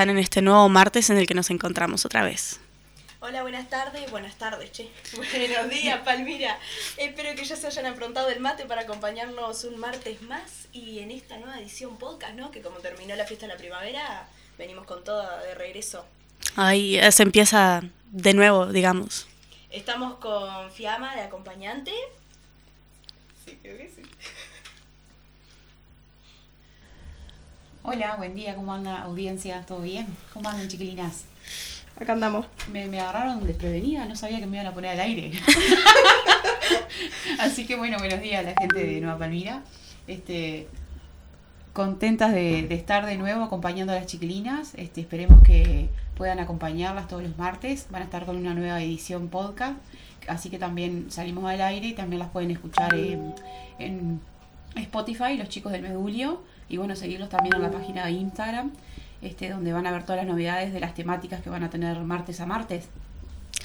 están en este nuevo martes en el que nos encontramos otra vez. Hola, buenas tardes. Buenas tardes, che. Buenos días, Palmira. Espero que ya se hayan aprontado el mate para acompañarnos un martes más y en esta nueva edición podcast, ¿no? Que como terminó la fiesta de la primavera, venimos con todo de regreso. Ahí se empieza de nuevo, digamos. Estamos con Fiamma de acompañante. Sí, creo que sí. Hola, buen día, ¿cómo anda audiencia? ¿Todo bien? ¿Cómo andan chiquilinas? Acá andamos. Me, me agarraron desprevenida, no sabía que me iban a poner al aire. Así que bueno, buenos días a la gente de Nueva Palmira. Este, contentas de, de estar de nuevo acompañando a las chiquilinas. Este, esperemos que puedan acompañarlas todos los martes. Van a estar con una nueva edición podcast. Así que también salimos al aire y también las pueden escuchar en, en Spotify, los chicos del Medulio. Y bueno, seguirlos también en la página de Instagram este, donde van a ver todas las novedades de las temáticas que van a tener martes a martes.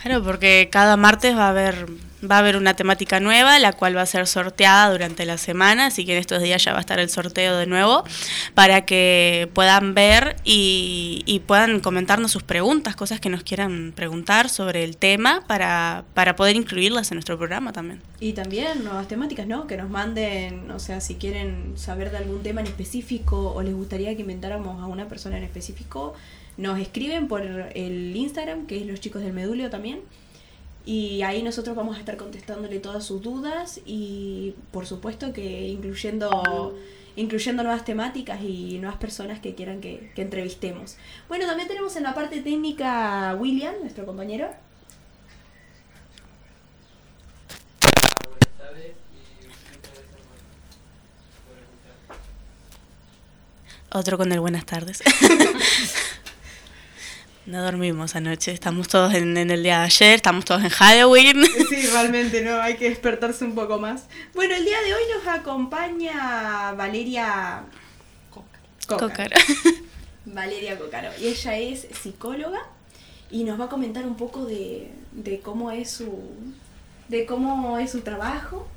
Claro, porque cada martes va a haber va a haber una temática nueva, la cual va a ser sorteada durante la semana, así que en estos días ya va a estar el sorteo de nuevo, para que puedan ver y, puedan comentarnos sus preguntas, cosas que nos quieran preguntar sobre el tema, para, para poder incluirlas en nuestro programa también. Y también nuevas temáticas, ¿no? Que nos manden, o sea, si quieren saber de algún tema en específico o les gustaría que inventáramos a una persona en específico, nos escriben por el Instagram, que es los chicos del Medulio también. Y ahí nosotros vamos a estar contestándole todas sus dudas y por supuesto que incluyendo, incluyendo nuevas temáticas y nuevas personas que quieran que, que entrevistemos. Bueno, también tenemos en la parte técnica a William, nuestro compañero. Otro con el buenas tardes. No dormimos anoche, estamos todos en, en, el día de ayer, estamos todos en Halloween. Sí, realmente, ¿no? Hay que despertarse un poco más. Bueno, el día de hoy nos acompaña Valeria Cócaro. Cócaro. Valeria Cócaro. Y ella es psicóloga y nos va a comentar un poco de, de cómo es su de cómo es su trabajo.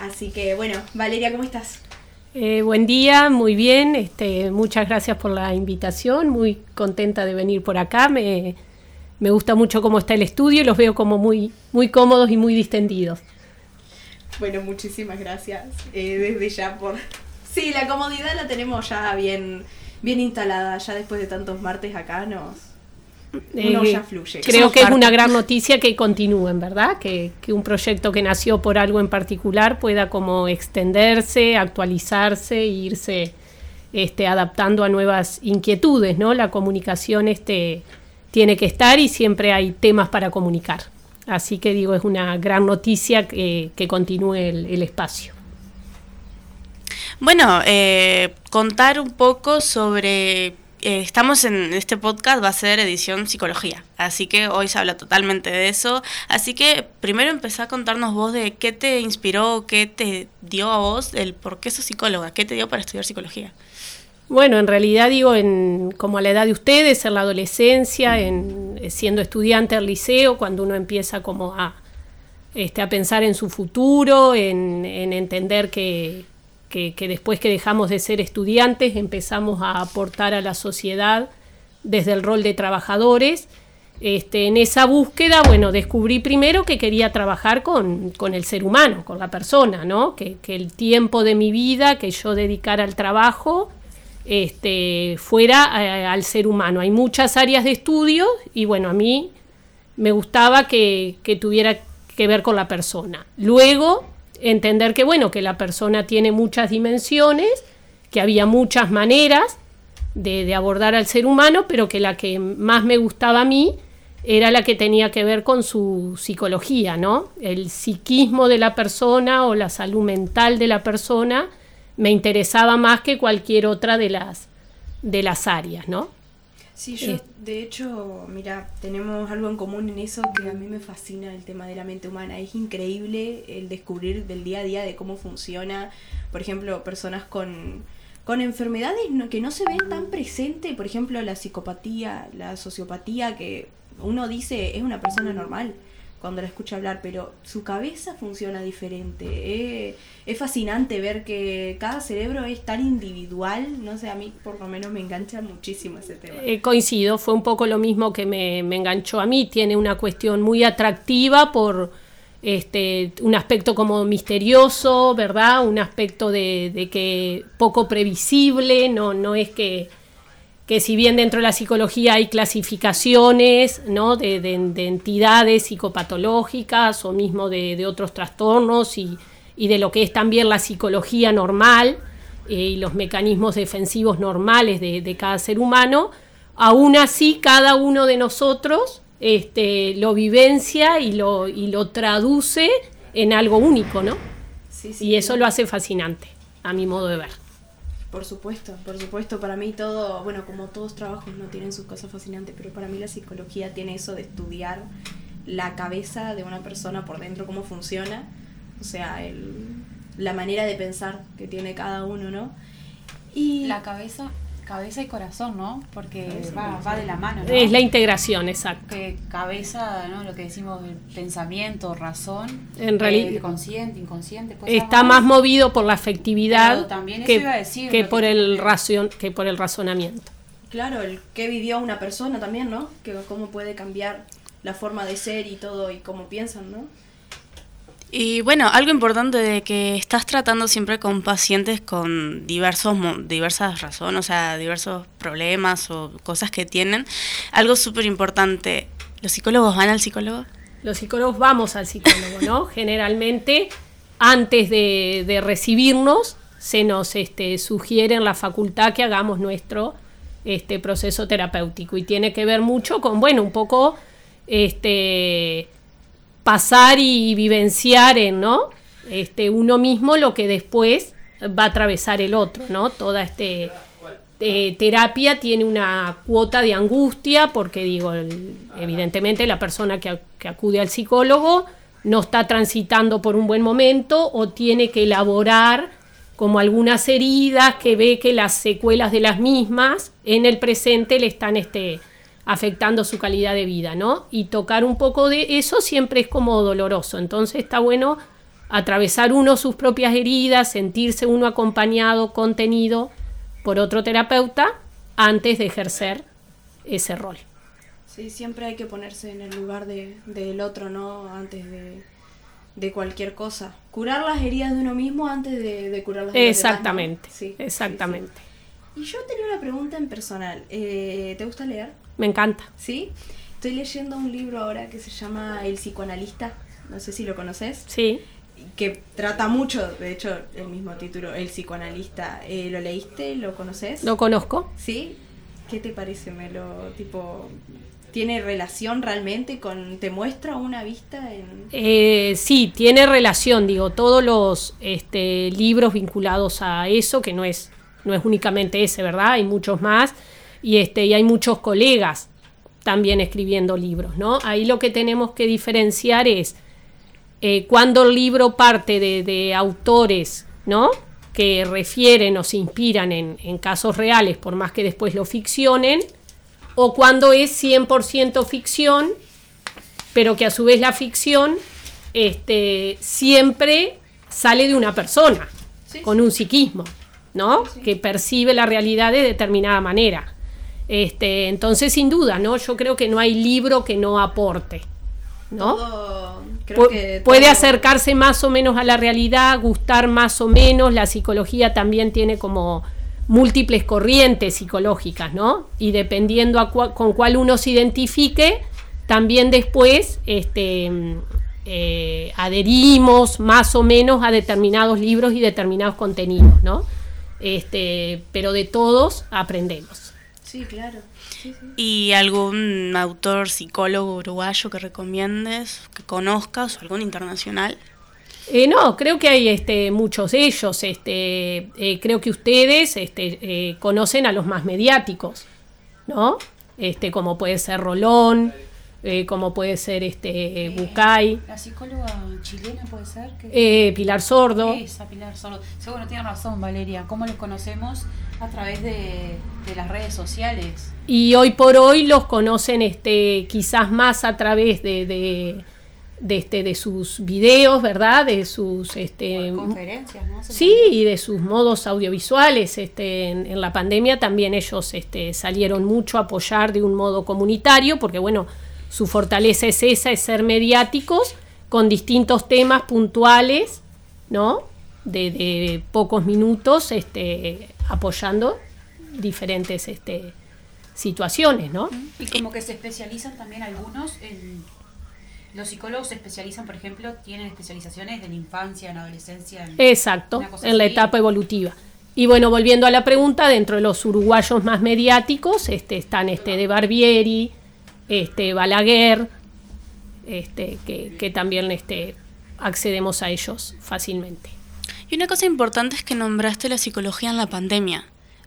Así que bueno, Valeria, ¿cómo estás? Eh, buen día, muy bien. Este, muchas gracias por la invitación. Muy contenta de venir por acá. Me, me gusta mucho cómo está el estudio y los veo como muy, muy cómodos y muy distendidos. Bueno, muchísimas gracias eh, desde ya por... Sí, la comodidad la tenemos ya bien, bien instalada. Ya después de tantos martes acá nos, uno Eh, ya fluye. Creo que es una gran noticia que continúen, ¿verdad? Que, que un proyecto que nació por algo en particular pueda como extenderse, actualizarse e irse este, adaptando a nuevas inquietudes, ¿no? La comunicación este, tiene que estar y siempre hay temas para comunicar. Así que digo, es una gran noticia que, que continúe el, el espacio. Bueno, eh, contar un poco sobre... eh, estamos en este podcast, va a ser edición psicología, así que hoy se habla totalmente de eso. Así que primero empezá a contarnos vos de qué te inspiró, qué te dio a vos, el por qué sos psicóloga, qué te dio para estudiar psicología. Bueno, en realidad digo, en, como a la edad de ustedes, en la adolescencia, en, eh, siendo estudiante del liceo, cuando uno empieza como a, este, a pensar en su futuro, en entender que, que, después que dejamos de ser estudiantes empezamos a aportar a la sociedad desde el rol de trabajadores. Este, en esa búsqueda, bueno, descubrí primero que quería trabajar con, con el ser humano, con la persona, ¿no? Que, que el tiempo de mi vida que yo dedicara al trabajo este, fuera eh, al ser humano. Hay muchas áreas de estudio y bueno, a mí me gustaba que, que tuviera que ver con la persona. Luego, entender que bueno, que la persona tiene muchas dimensiones, que había muchas maneras de, abordar al ser humano, pero que la que más me gustaba a mí era la que tenía que ver con su psicología, ¿no? El psiquismo de la persona o la salud mental de la persona me interesaba más que cualquier otra de las, de las áreas, ¿no? Sí, yo, Eh. de hecho, mira, tenemos algo en común en eso que a mí me fascina el tema de la mente humana. Es increíble el descubrir del día a día de cómo funciona, por ejemplo, personas con, con enfermedades no- que no se ven tan presente, por ejemplo, la psicopatía, la sociopatía, que uno dice es una persona normal. Cuando la escucho hablar, pero su cabeza funciona diferente. Eh, es fascinante ver que cada cerebro es tan individual, no sé, a mí por lo menos me engancha muchísimo ese tema. Eh, coincido, fue un poco lo mismo que me, enganchó a mí, tiene una cuestión muy atractiva por este, un aspecto como misterioso, ¿verdad? Un aspecto de, de, que poco previsible, no, no es que, que si bien dentro de la psicología hay clasificaciones ¿no? de, de, de entidades psicopatológicas o mismo de, otros trastornos y, y, de lo que es también la psicología normal eh, y los mecanismos defensivos normales de cada ser humano, aún así cada uno de nosotros este, lo vivencia y lo, y lo traduce en algo único, ¿no? Sí, sí, y eso lo hace fascinante, a mi modo de ver. Por supuesto, por supuesto, para mí todo, bueno, como todos trabajos no tienen sus cosas fascinantes, pero para mí la psicología tiene eso de estudiar la cabeza de una persona por dentro, cómo funciona, o sea, el, la manera de pensar que tiene cada uno, ¿no? Y la cabeza cabeza y corazón, ¿no? Porque va, va, de la mano. ¿no? Es la integración, exacto. Que cabeza, ¿no? Lo que decimos, el pensamiento, razón. En realidad. Eh, consciente, inconsciente. Está más movido por la afectividad también que, decir, que, por el racion, que por el razonamiento. Claro, el que vivió una persona también, ¿no? Que cómo puede cambiar la forma de ser y todo y cómo piensan, ¿no? Y bueno, algo importante de que estás tratando siempre con pacientes con diversos diversas razones, o sea, diversos problemas o cosas que tienen. Algo súper importante, ¿los psicólogos van al psicólogo? Los psicólogos vamos al psicólogo, ¿no? Generalmente, antes de, de, recibirnos, se nos este, sugiere en la facultad que hagamos nuestro este, proceso terapéutico y tiene que ver mucho con, bueno, un poco... Este, pasar y vivenciar en, ¿no? Este, uno mismo lo que después va a atravesar el otro, ¿no? Toda este eh, terapia tiene una cuota de angustia porque digo, evidentemente la persona que, que, acude al psicólogo no está transitando por un buen momento o tiene que elaborar como algunas heridas que ve que las secuelas de las mismas en el presente le están este, afectando su calidad de vida, ¿no? Y tocar un poco de eso siempre es como doloroso, entonces está bueno atravesar uno sus propias heridas, sentirse uno acompañado, contenido por otro terapeuta antes de ejercer ese rol. Sí, siempre hay que ponerse en el lugar de, del otro, ¿no? Antes de, de, cualquier cosa. Curar las heridas de uno mismo antes de, de curar las heridas Exactamente, de sí, exactamente. Sí, sí. Y yo tenía una pregunta en personal. Eh, ¿Te gusta leer? Me encanta. ¿Sí? Estoy leyendo un libro ahora que se llama El psicoanalista. No sé si lo conoces. Sí. Que trata mucho, de hecho, el mismo título, El psicoanalista. Eh, ¿Lo leíste? ¿Lo conoces? Lo conozco. ¿Sí? ¿Qué te parece, Melo? Tipo, ¿Tiene relación realmente con, te muestra una vista en...? Eh, sí, tiene relación, digo, todos los este, libros vinculados a eso, que no es, no es únicamente ese, ¿verdad? Hay muchos más, y, este, y hay muchos colegas también escribiendo libros, ¿no? Ahí lo que tenemos que diferenciar es eh, cuando el libro parte de, de, autores, ¿no? Que refieren o se inspiran en, en casos reales, por más que después lo ficcionen, o cuando es 100% ficción, pero que a su vez la ficción este, siempre sale de una persona, sí, con un psiquismo, ¿no? Sí. Que percibe la realidad de determinada manera. Este, entonces, sin duda, ¿no? Yo creo que no hay libro que no aporte, ¿no? Todo, Pu que puede acercarse más o menos a la realidad, gustar más o menos, la psicología también tiene como múltiples corrientes psicológicas, ¿no? Y dependiendo a cu con cuál uno se identifique, también después este, eh, adherimos más o menos a determinados libros y determinados contenidos, ¿no? Este, pero de todos aprendemos. Sí, claro. Sí, sí. ¿Y algún autor psicólogo uruguayo que recomiendes, que conozcas, o algún internacional? Eh, no, creo que hay este, muchos de ellos. Este, eh, creo que ustedes este, eh, conocen a los más mediáticos, ¿no? Este, como puede ser Rolón, eh, como puede ser este Bucay. La psicóloga chilena puede ser. Que... Pilar Sordo. Esa, Pilar Sordo. Seguro, tiene razón, Valeria. ¿Cómo los conocemos? A través de, de, las redes sociales. Y hoy por hoy los conocen este, quizás más a través de, de de, este, de sus videos, ¿verdad? De sus... Este, Conferencias, ¿no? Sí, y de sus modos audiovisuales. Este, en, la pandemia también ellos este, salieron mucho a apoyar de un modo comunitario, porque bueno, su fortaleza es esa, es ser mediáticos con distintos temas puntuales, ¿no? De, de pocos minutos, este, apoyando diferentes este, situaciones, ¿no? Y como que se especializan también algunos en los psicólogos se especializan, por ejemplo, tienen especializaciones en infancia, en adolescencia. Exacto, en la etapa evolutiva. Y bueno, volviendo a la pregunta, dentro de los uruguayos más mediáticos este, están este de Barbieri, este Balaguer, este, que, que también este, accedemos a ellos fácilmente. Y una cosa importante es que nombraste la psicología en la pandemia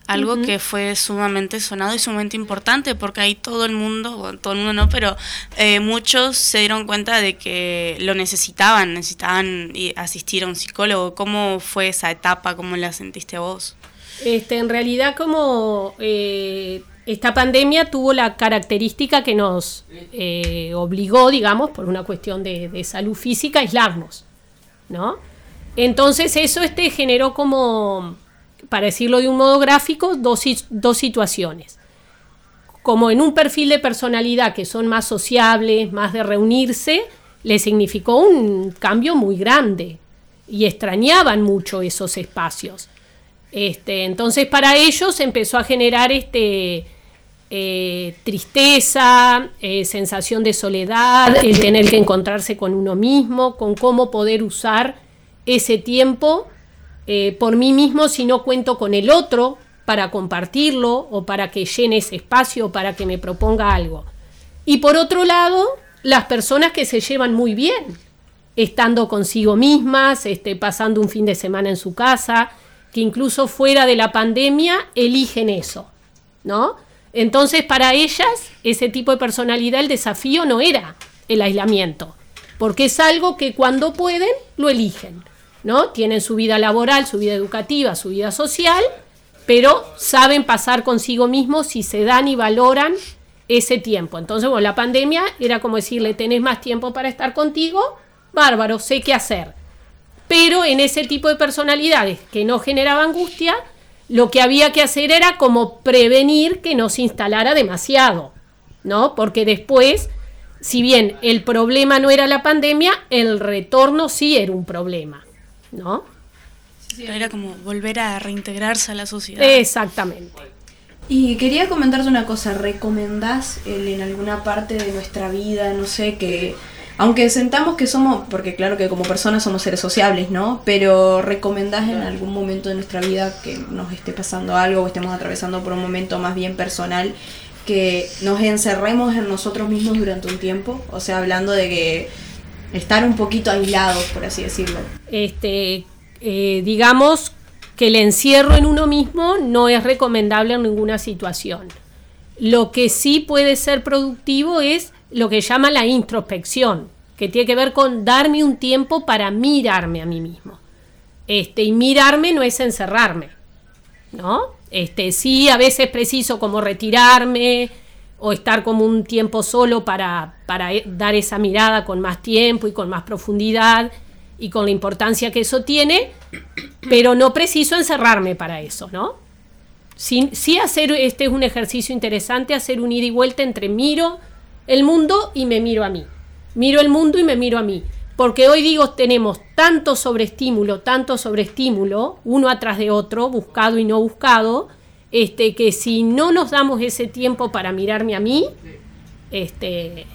algo que fue sumamente sonado y sumamente importante porque ahí todo el mundo, bueno, todo el mundo no, pero eh, muchos se dieron cuenta de que lo necesitaban, necesitaban asistir a un psicólogo. ¿Cómo fue esa etapa? ¿Cómo la sentiste vos? Este, en realidad como eh, esta pandemia tuvo la característica que nos eh, obligó, digamos, por una cuestión de, salud física, a aislarnos, ¿no? Entonces eso este, generó como para decirlo de un modo gráfico, dos, dos situaciones. Como en un perfil de personalidad que son más sociables, más de reunirse, le significó un cambio muy grande y extrañaban mucho esos espacios. Este, entonces para ellos empezó a generar este, eh, tristeza, eh, sensación de soledad, el tener que encontrarse con uno mismo, con cómo poder usar ese tiempo eh, por mí mismo si no cuento con el otro para compartirlo o para que llene ese espacio o para que me proponga algo. Y por otro lado, las personas que se llevan muy bien, estando consigo mismas, este, pasando un fin de semana en su casa, que incluso fuera de la pandemia eligen eso, ¿no? Entonces para ellas ese tipo de personalidad el desafío no era el aislamiento, porque es algo que cuando pueden lo eligen. ¿no? Tienen su vida laboral, su vida educativa, su vida social, pero saben pasar consigo mismos si se dan y valoran ese tiempo. Entonces, bueno, la pandemia era como decirle, tenés más tiempo para estar contigo, bárbaro, sé qué hacer. Pero en ese tipo de personalidades que no generaba angustia, lo que había que hacer era como prevenir que no se instalara demasiado, ¿no? Porque después, si bien el problema no era la pandemia, el retorno sí era un problema. ¿no? era como volver a reintegrarse a la sociedad. Exactamente. Y quería comentarte una cosa, ¿recomendás en alguna parte de nuestra vida, no sé, que aunque sentamos que somos, porque claro que como personas somos seres sociables, ¿no? Pero recomendás en algún momento de nuestra vida que nos esté pasando algo o estemos atravesando por un momento más bien personal, que nos encerremos en nosotros mismos durante un tiempo, o sea, hablando de que estar un poquito aislados, por así decirlo. Este, eh, digamos que el encierro en uno mismo no es recomendable en ninguna situación. Lo que sí puede ser productivo es lo que llama la introspección, que tiene que ver con darme un tiempo para mirarme a mí mismo. Este, y mirarme no es encerrarme, ¿no? Este, sí, a veces preciso como retirarme, o estar como un tiempo solo para, para dar esa mirada con más tiempo y con más profundidad y con la importancia que eso tiene, pero no preciso encerrarme para eso, ¿no? Sí, sí hacer, este es un ejercicio interesante, hacer un ida y vuelta entre miro el mundo y me miro a mí. Miro el mundo y me miro a mí. Porque hoy digo, tenemos tanto sobreestímulo, tanto sobreestímulo, uno atrás de otro, buscado y no buscado, este, que si no nos damos ese tiempo para mirarme a mí, este,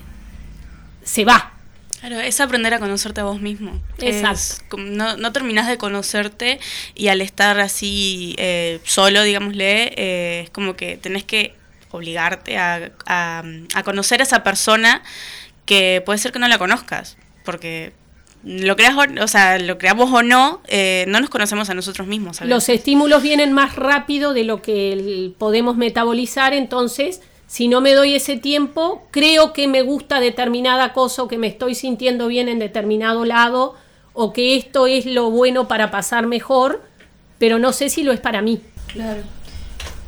se va. Claro, es aprender a conocerte a vos mismo. Exacto. no, no terminás de conocerte y al estar así eh, solo, digámosle, eh, es como que tenés que obligarte a, a conocer a esa persona que puede ser que no la conozcas, porque lo creas o, sea, lo creamos o no, eh, no nos conocemos a nosotros mismos. Los estímulos vienen más rápido de lo que podemos metabolizar, entonces, si no me doy ese tiempo, creo que me gusta determinada cosa o que me estoy sintiendo bien en determinado lado o que esto es lo bueno para pasar mejor, pero no sé si lo es para mí. Claro.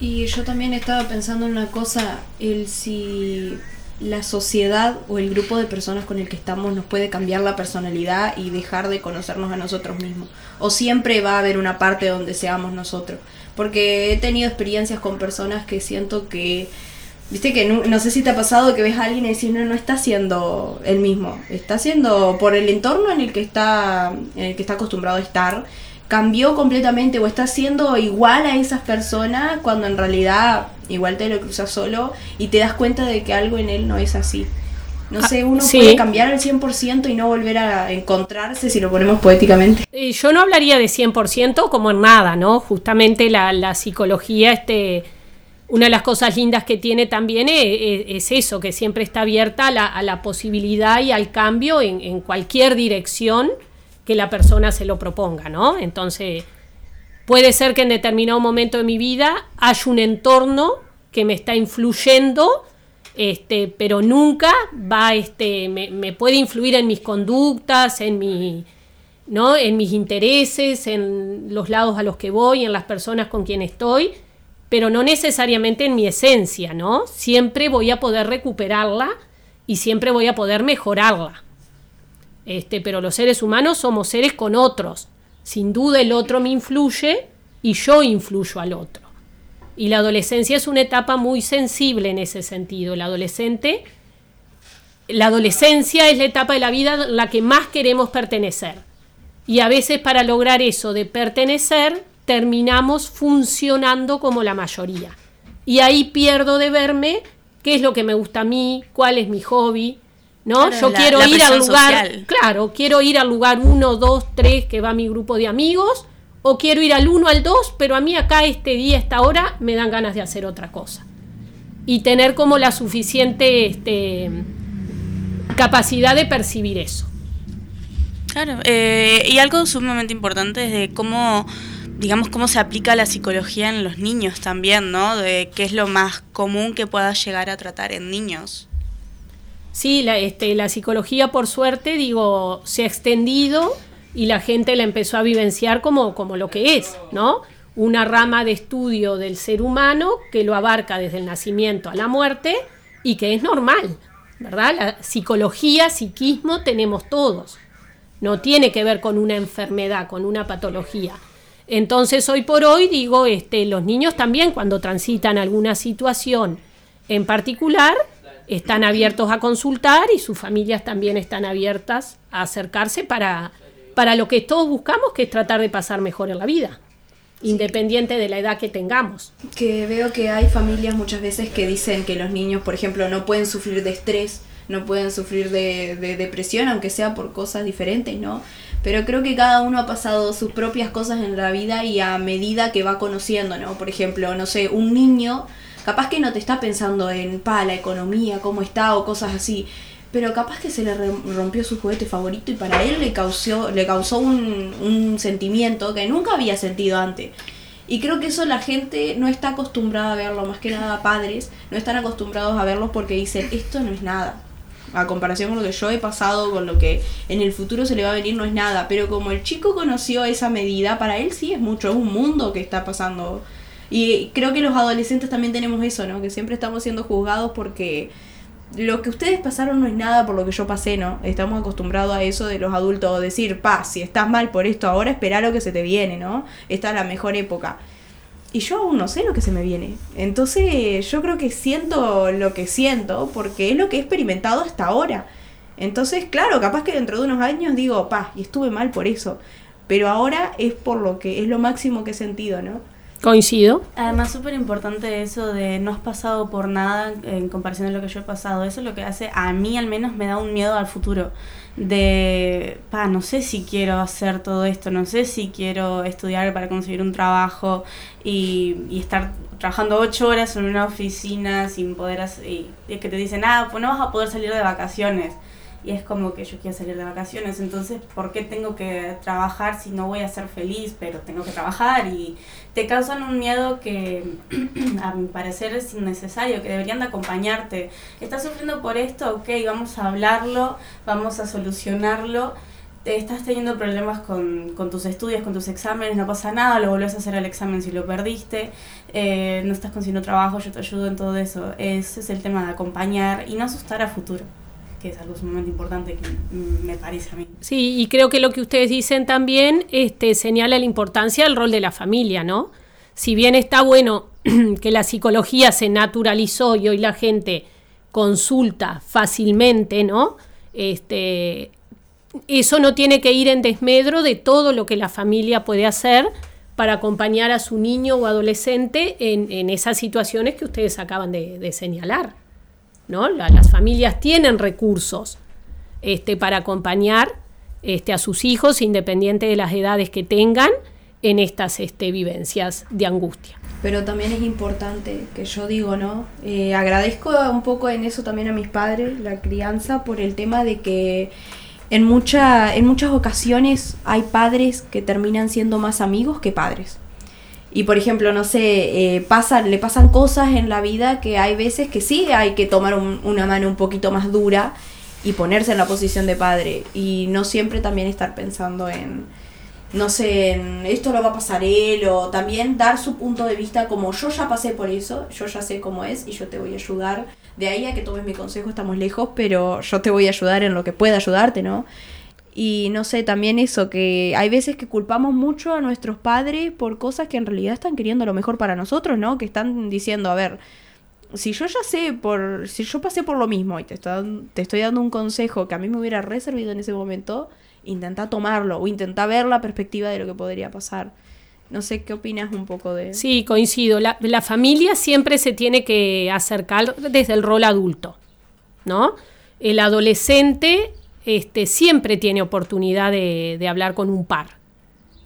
Y yo también estaba pensando en una cosa, el si la sociedad o el grupo de personas con el que estamos nos puede cambiar la personalidad y dejar de conocernos a nosotros mismos. O siempre va a haber una parte donde seamos nosotros. Porque he tenido experiencias con personas que siento que, viste que no, sé si te ha pasado que ves a alguien y decís, no, no está siendo el mismo. Está siendo por el entorno en el que está, en el que está acostumbrado a estar cambió completamente o está siendo igual a esas personas cuando en realidad igual te lo cruzas solo y te das cuenta de que algo en él no es así. No ah, sé, uno puede cambiar al 100% y no volver a encontrarse si lo ponemos poéticamente. Yo no hablaría de 100% como en nada, ¿no? Justamente la, psicología, este, una de las cosas lindas que tiene también es, eso, que siempre está abierta a la, posibilidad y al cambio en, en cualquier dirección que la persona se lo proponga, ¿no? Entonces, puede ser que en determinado momento de mi vida haya un entorno que me está influyendo, este, pero nunca va, este, me, puede influir en mis conductas, en mi, ¿no? en mis intereses, en los lados a los que voy, en las personas con quien estoy, pero no necesariamente en mi esencia, ¿no? Siempre voy a poder recuperarla y siempre voy a poder mejorarla. Este, pero los seres humanos somos seres con otros. Sin duda el otro me influye y yo influyo al otro. Y la adolescencia es una etapa muy sensible en ese sentido. El adolescente, la adolescencia es la etapa de la vida en la que más queremos pertenecer. Y a veces para lograr eso de pertenecer, terminamos funcionando como la mayoría. Y ahí pierdo de verme qué es lo que me gusta a mí, cuál es mi hobby, ¿no? Yo quiero ir al lugar, claro, quiero ir al lugar 1, 2, 3 que va mi grupo de amigos, o quiero ir al 1, al 2, pero a mí acá este día, esta hora, me dan ganas de hacer otra cosa. Y tener como la suficiente este, capacidad de percibir eso. Claro, eh, y algo sumamente importante es de cómo, digamos, cómo se aplica la psicología en los niños también, ¿no? De qué es lo más común que pueda llegar a tratar en niños. Sí, la, este, la psicología, por suerte, digo, se ha extendido y la gente la empezó a vivenciar como, como lo que es, ¿no? Una rama de estudio del ser humano que lo abarca desde el nacimiento a la muerte y que es normal, ¿verdad? La psicología, psiquismo tenemos todos. No tiene que ver con una enfermedad, con una patología. Entonces, hoy por hoy, digo, este, los niños también cuando transitan alguna situación en particular, están abiertos a consultar y sus familias también están abiertas a acercarse para, para lo que todos buscamos, que es tratar de pasar mejor en la vida, independiente de la edad que tengamos. Que veo que hay familias muchas veces que dicen que los niños, por ejemplo, no pueden sufrir de estrés, no pueden sufrir de, de depresión, aunque sea por cosas diferentes, ¿no? Pero creo que cada uno ha pasado sus propias cosas en la vida y a medida que va conociendo, ¿no? Por ejemplo, no sé, un niño Capaz que no te está pensando en, pa, la economía, cómo está o cosas así. Pero capaz que se le rompió su juguete favorito y para él le causó, le causó un, un sentimiento que nunca había sentido antes. Y creo que eso la gente no está acostumbrada a verlo, más que nada padres, no están acostumbrados a verlos porque dicen, esto no es nada. A comparación con lo que yo he pasado, con lo que en el futuro se le va a venir, no es nada. Pero como el chico conoció esa medida, para él sí es mucho, es un mundo que está pasando y creo que los adolescentes también tenemos eso, ¿no? Que siempre estamos siendo juzgados porque lo que ustedes pasaron no es nada por lo que yo pasé, ¿no? Estamos acostumbrados a eso de los adultos, decir, pa, si estás mal por esto ahora, espera lo que se te viene, ¿no? Esta es la mejor época. Y yo aún no sé lo que se me viene. Entonces yo creo que siento lo que siento porque es lo que he experimentado hasta ahora. Entonces, claro, capaz que dentro de unos años digo, pa, y estuve mal por eso. Pero ahora es por lo que es lo máximo que he sentido, ¿no? Coincido. Además, súper importante eso de no has pasado por nada en comparación a lo que yo he pasado. Eso es lo que hace, a mí al menos me da un miedo al futuro. De, pa, no sé si quiero hacer todo esto, no sé si quiero estudiar para conseguir un trabajo y, y estar trabajando ocho horas en una oficina sin poder hacer, y, y que te dicen, ah, pues no vas a poder salir de vacaciones y es como que yo quiero salir de vacaciones, entonces, ¿por qué tengo que trabajar si no voy a ser feliz, pero tengo que trabajar? Y te causan un miedo que a mi parecer es innecesario, que deberían de acompañarte. ¿Estás sufriendo por esto? Ok, vamos a hablarlo, vamos a solucionarlo estás teniendo problemas con, tus estudios, con tus exámenes, no pasa nada, lo volvés a hacer el examen si lo perdiste, eh, no estás consiguiendo trabajo, yo te ayudo en todo eso. Ese es el tema de acompañar y no asustar a futuro que es algo sumamente importante que me parece a mí. Sí, y creo que lo que ustedes dicen también este, señala la importancia del rol de la familia, ¿no? Si bien está bueno que la psicología se naturalizó y hoy la gente consulta fácilmente, ¿no? Este, eso no tiene que ir en desmedro de todo lo que la familia puede hacer para acompañar a su niño o adolescente en, esas situaciones que ustedes acaban de, señalar. ¿No? las familias tienen recursos este, para acompañar este, a sus hijos, independiente de las edades que tengan, en estas este, vivencias de angustia. Pero también es importante que yo digo, ¿no? Eh, agradezco un poco en eso también a mis padres, la crianza, por el tema de que en, en muchas ocasiones hay padres que terminan siendo más amigos que padres. Y por ejemplo, no sé, eh, le pasan cosas en la vida que hay veces que sí hay que tomar una mano un poquito más dura y ponerse en la posición de padre. Y no siempre también estar pensando en, no sé, en esto lo va a pasar él, o también dar su punto de vista como yo ya pasé por eso, yo ya sé cómo es y yo te voy a ayudar de ahí a que tomes mi consejo estamos lejos, pero yo te voy a ayudar en lo que pueda ayudarte, ¿no? Y no sé, también eso, que hay veces que culpamos mucho a nuestros padres por cosas que en realidad están queriendo lo mejor para nosotros, ¿no? Que están diciendo, a ver, si yo ya sé por, si yo pasé por lo mismo y te estoy, te estoy dando un consejo que a mí me hubiera reservido en ese momento, intenta tomarlo o intenta ver la perspectiva de lo que podría pasar. No sé qué opinas un poco de... Sí, coincido. La, familia siempre se tiene que acercar desde el rol adulto, ¿no? El adolescente este, siempre tiene oportunidad de, hablar con un par,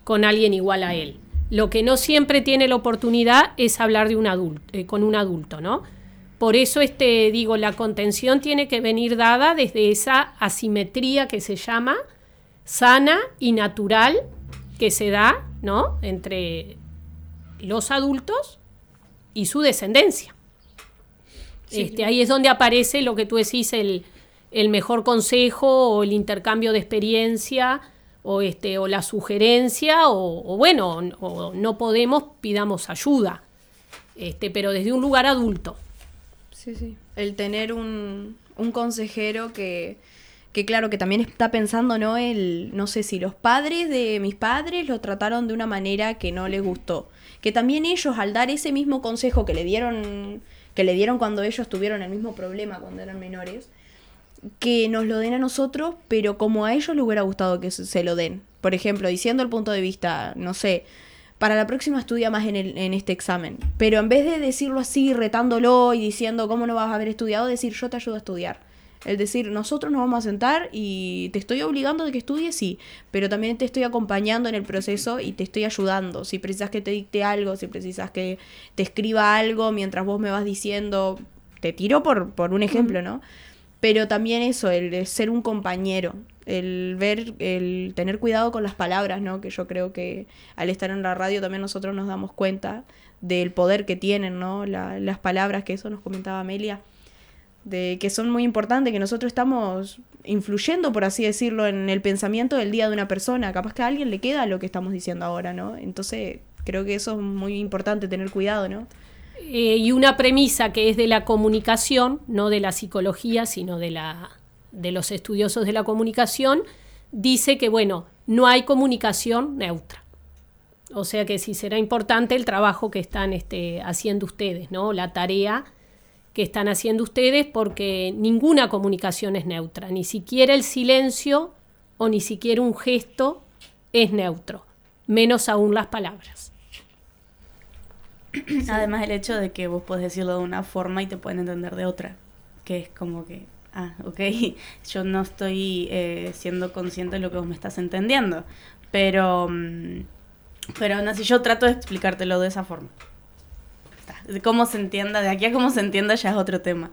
con alguien igual a él. Lo que no siempre tiene la oportunidad es hablar de un adulto, eh, con un adulto, ¿no? Por eso este, digo, la contención tiene que venir dada desde esa asimetría que se llama sana y natural que se da ¿no? entre los adultos y su descendencia. Este, ahí es donde aparece lo que tú decís, el, mejor consejo o el intercambio de experiencia o, este, o la sugerencia o, bueno, o, no podemos, pidamos ayuda, este, pero desde un lugar adulto. Sí, sí. El tener un, un consejero que, que claro, que también está pensando, ¿no? El, no sé si los padres de mis padres lo trataron de una manera que no les gustó. Que también ellos, al dar ese mismo consejo que le dieron, que le dieron cuando ellos tuvieron el mismo problema cuando eran menores, que nos lo den a nosotros, pero como a ellos les hubiera gustado que se lo den. Por ejemplo, diciendo el punto de vista, no sé, para la próxima estudia más en, el, en este examen. Pero en vez de decirlo así, retándolo y diciendo cómo no vas a haber estudiado, decir yo te ayudo a estudiar. Es decir, nosotros nos vamos a sentar y te estoy obligando de que estudies, sí, pero también te estoy acompañando en el proceso y te estoy ayudando. Si precisas que te dicte algo, si precisas que te escriba algo mientras vos me vas diciendo, te tiro por, por un ejemplo, ¿no? Pero también eso, el, ser un compañero, el ver, el tener cuidado con las palabras, ¿no? Que yo creo que al estar en la radio también nosotros nos damos cuenta del poder que tienen, ¿no? las palabras, que eso nos comentaba Amelia de que son muy importantes, que nosotros estamos influyendo, por así decirlo, en el pensamiento del día de una persona. Capaz que a alguien le queda lo que estamos diciendo ahora, ¿no? Entonces, creo que eso es muy importante, tener cuidado, ¿no? Eh, y una premisa que es de la comunicación, no de la psicología, sino de, la, de los estudiosos de la comunicación, dice que, bueno, no hay comunicación neutra. O sea que sí será importante el trabajo que están este, haciendo ustedes, ¿no? La tarea que están haciendo ustedes porque ninguna comunicación es neutra, ni siquiera el silencio o ni siquiera un gesto es neutro, menos aún las palabras. Además el hecho de que vos podés decirlo de una forma y te pueden entender de otra, que es como que, ah, ok, yo no estoy eh, siendo consciente de lo que vos me estás entendiendo, pero, mm, pero aún así yo trato de explicártelo de esa forma de cómo se entienda, de aquí a cómo se entienda ya es otro tema.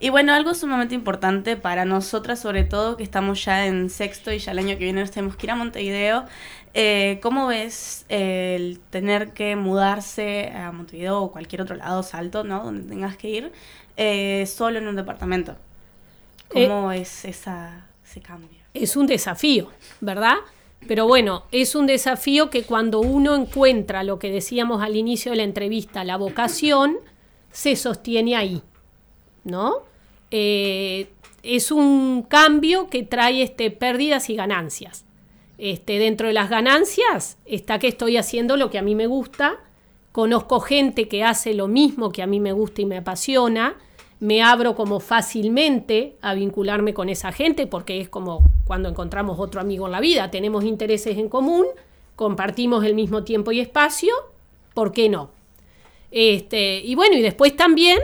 Y bueno, algo sumamente importante para nosotras, sobre todo que estamos ya en sexto y ya el año que viene nos tenemos que ir a Montevideo. Eh, ¿Cómo ves el tener que mudarse a Montevideo o cualquier otro lado, Salto, ¿no? Donde tengas que ir, eh, solo en un departamento? ¿Cómo eh, es esa ese cambio. Es un desafío, ¿verdad? Pero bueno, es un desafío que cuando uno encuentra lo que decíamos al inicio de la entrevista, la vocación, se sostiene ahí, ¿no? Eh, es un cambio que trae este, pérdidas y ganancias. Este, dentro de las ganancias está que estoy haciendo lo que a mí me gusta, conozco gente que hace lo mismo que a mí me gusta y me apasiona, me abro como fácilmente a vincularme con esa gente porque es como cuando encontramos otro amigo en la vida, tenemos intereses en común, compartimos el mismo tiempo y espacio, ¿por qué no? Este, y bueno, y después también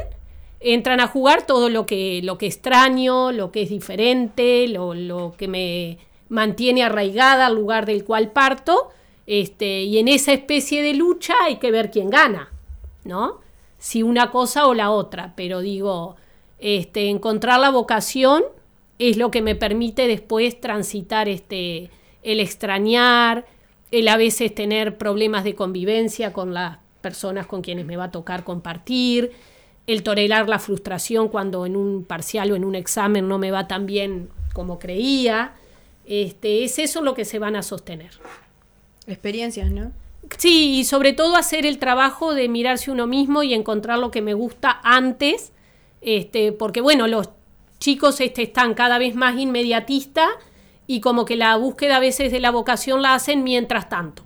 entran a jugar todo lo que, lo que extraño, lo que es diferente, lo, lo que me mantiene arraigada al lugar del cual parto, este, y en esa especie de lucha hay que ver quién gana, ¿no? Si una cosa o la otra, pero digo, este, encontrar la vocación es lo que me permite después transitar este, el extrañar, el a veces tener problemas de convivencia con las personas con quienes me va a tocar compartir, el tolerar la frustración cuando en un parcial o en un examen no me va tan bien como creía. Este, es eso lo que se van a sostener. Experiencias, ¿no? Sí, y sobre todo hacer el trabajo de mirarse uno mismo y encontrar lo que me gusta antes, este, porque bueno, los chicos este, están cada vez más inmediatistas y como que la búsqueda a veces de la vocación la hacen mientras tanto,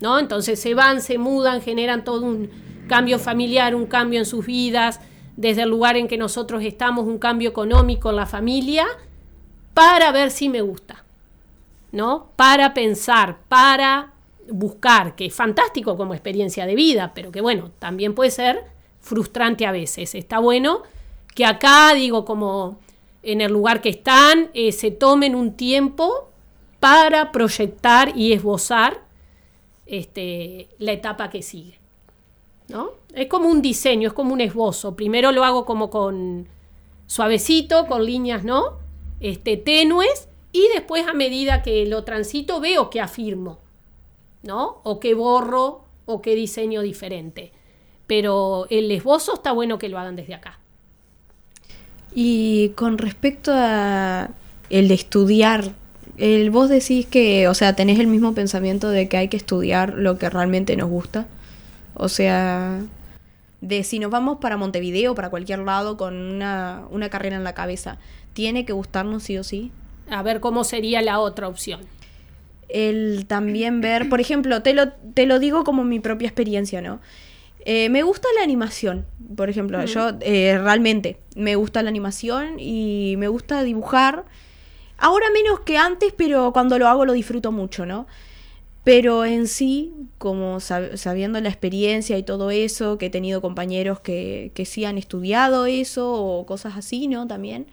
¿no? Entonces se van, se mudan, generan todo un cambio familiar, un cambio en sus vidas, desde el lugar en que nosotros estamos, un cambio económico en la familia, para ver si me gusta, ¿no? Para pensar, para buscar, que es fantástico como experiencia de vida, pero que bueno, también puede ser frustrante a veces. Está bueno que acá, digo, como en el lugar que están, eh, se tomen un tiempo para proyectar y esbozar este, la etapa que sigue. ¿no? Es como un diseño, es como un esbozo. Primero lo hago como con suavecito, con líneas, ¿no? este, tenues y después a medida que lo transito veo que afirmo, ¿no? O que borro o que diseño diferente. Pero el esbozo está bueno que lo hagan desde acá. Y con respecto a el de estudiar, el, vos decís que, o sea, tenés el mismo pensamiento de que hay que estudiar lo que realmente nos gusta. O sea, de si nos vamos para Montevideo, para cualquier lado, con una, una carrera en la cabeza, tiene que gustarnos sí o sí. A ver cómo sería la otra opción. El también ver, por ejemplo, te lo, te lo digo como mi propia experiencia, ¿no? Eh, me gusta la animación, por ejemplo, yo eh, realmente me gusta la animación y me gusta dibujar. Ahora menos que antes, pero cuando lo hago lo disfruto mucho, ¿no? Pero en sí, como sabiendo la experiencia y todo eso, que he tenido compañeros que, que sí han estudiado eso o cosas así, ¿no? También.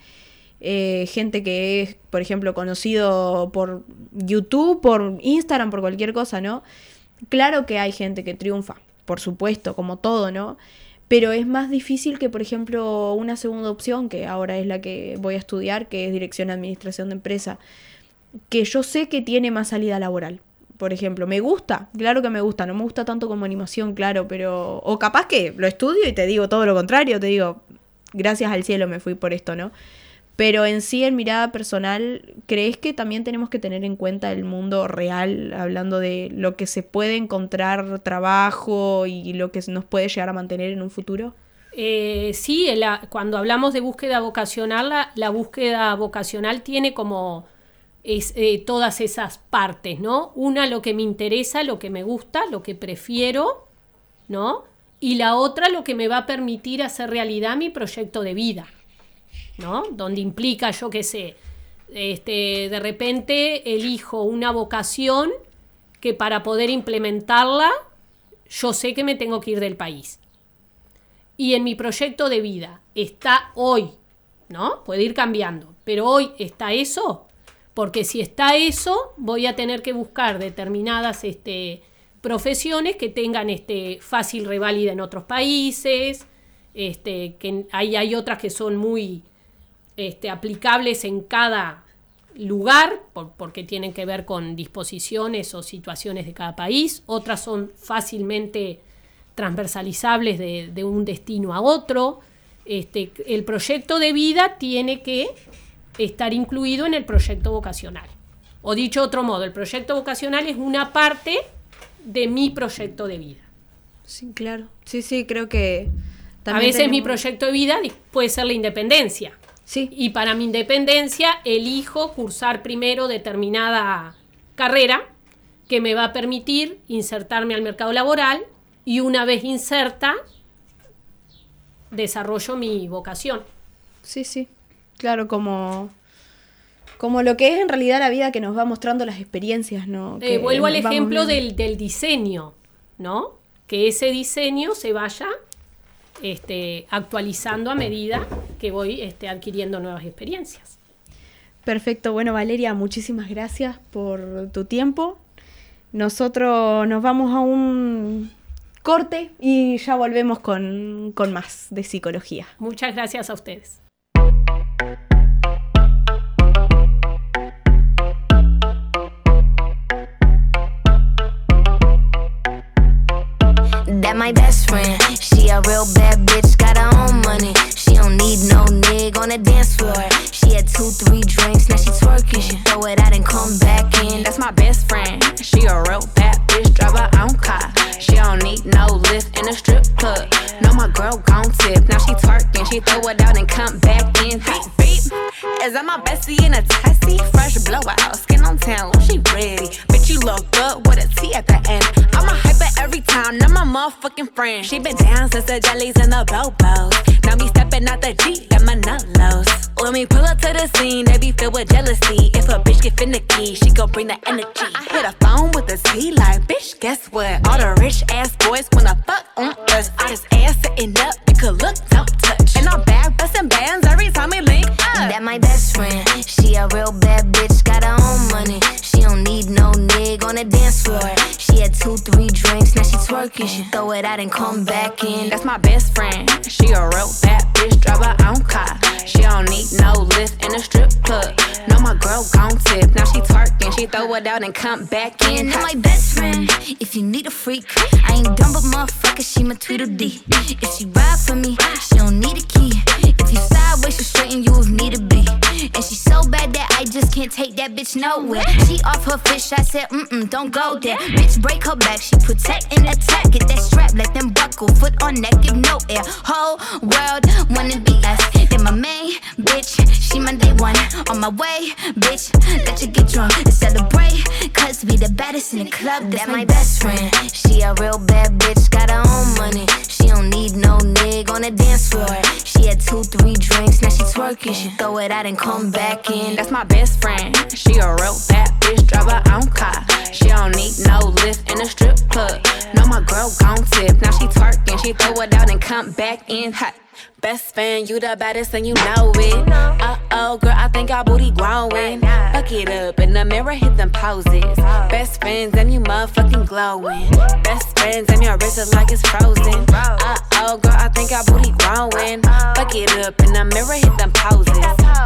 Eh, gente que es, por ejemplo, conocido por YouTube, por Instagram, por cualquier cosa, ¿no? Claro que hay gente que triunfa, por supuesto, como todo, ¿no? Pero es más difícil que, por ejemplo, una segunda opción, que ahora es la que voy a estudiar, que es Dirección de Administración de Empresa, que yo sé que tiene más salida laboral. Por ejemplo, me gusta, claro que me gusta, no me gusta tanto como animación, claro, pero... O capaz que lo estudio y te digo todo lo contrario, te digo, gracias al cielo me fui por esto, ¿no? Pero en sí, en mirada personal, ¿crees que también tenemos que tener en cuenta el mundo real, hablando de lo que se puede encontrar trabajo y lo que nos puede llegar a mantener en un futuro? Eh, sí, cuando hablamos de búsqueda vocacional, la, búsqueda vocacional tiene como eh, todas esas partes, ¿no? Una, lo que me interesa, lo que me gusta, lo que prefiero, ¿no? Y la otra, lo que me va a permitir hacer realidad mi proyecto de vida. ¿No? Donde implica, yo qué sé, este, de repente elijo una vocación que para poder implementarla yo sé que me tengo que ir del país. Y en mi proyecto de vida está hoy, ¿no? Puede ir cambiando, pero hoy está eso, porque si está eso, voy a tener que buscar determinadas este, profesiones que tengan este, fácil reválida en otros países, este, que hay, hay otras que son muy este, aplicables en cada lugar, porque tienen que ver con disposiciones o situaciones de cada país, otras son fácilmente transversalizables de, un destino a otro. Este, el proyecto de vida tiene que estar incluido en el proyecto vocacional. O dicho de otro modo, el proyecto vocacional es una parte de mi proyecto de vida. Sí, claro. Sí, sí, creo que... A también veces mi proyecto de vida puede ser la independencia. Sí, Y para mi independencia elijo cursar primero determinada carrera que me va a permitir insertarme al mercado laboral y una vez inserta, desarrollo mi vocación. sí, sí. Claro, como... Como lo que es en realidad la vida que nos va mostrando las experiencias, ¿no? Eh, vuelvo al ejemplo del, del diseño, ¿no? Que ese diseño se vaya este, actualizando a medida que voy este, adquiriendo nuevas experiencias. Perfecto, bueno Valeria, muchísimas gracias por tu tiempo. Nosotros nos vamos a un corte y ya volvemos con, con más de psicología. Muchas gracias a ustedes. That my best friend. She a real bad bitch, got her own money. She don't need no nigga on the dance floor. She had two, three drinks, now she twerking. She throw it out and come back in. That's my best friend. She a real bad bitch, drive her own car. She don't need no lift in a strip club. No, my girl gon' tip. Now she twerking, she throw it out and come back in. Beep, beep. Is that my bestie in a testy? Fresh blowout, skin on town, she ready. Bitch, you look good with a T at the end. I'm a hyper every time, now my motherfucking friend. She been down since the jellies and the bobos. Now me stepping out the Jeep, got my nullos. When we pull up to the scene, they be filled with jealousy. If a bitch get finicky, she gon' bring the energy. I hit a phone with a T like, bitch, guess what? All the rich ass boys wanna fuck on us. I just ass sitting up, you could look, don't touch. And I'm back busting bands every time we link up. That my best friend. She a real bad bitch, got her own money. She don't need no nigga on the dance floor. She had two, three drinks, now she twerking. She throw it out and come back in. That's my best friend. She a real bad bitch, drive her own car. She don't need no lift in a strip club. No, my girl gon' tip. Now she twerking, she throw it out and come back in. And my best friend, if you need a freak, I ain't dumb but motherfucker, she my Tweedledee. If she ride for me, she don't need a key. If you sideways, she straighten you if need to be. And she so bad that I just can't take that bitch nowhere. She off her fish, I said, mm mm, don't go there. Bitch, break her back, she protect and attack. Get that strap, let them buckle, foot on neck, give no air. Whole world wanna be us. Then my main bitch, she my day one. On my way, bitch, let you get drunk and celebrate. Cause we the baddest in the club, that's my best friend. She a real bad bitch, got her own money. She don't need no nigga on the dance floor. She had two, three drinks, now she twerking. She throw it out and come back in. That's my best friend. She a real bad bitch, drive her own car. She don't need no lift in a strip club. No, my girl gon' tip. Now she twerking, she throw it out and come back in hot. Best friend, you the baddest and you know it. Uh oh, girl, I think our booty growing. Fuck it up in the mirror, hit them poses. Best friends and you motherfucking glowing. Best friends and your wrist is like it's frozen. Uh oh, girl, I think our booty growing. Fuck it up in the mirror, hit them poses.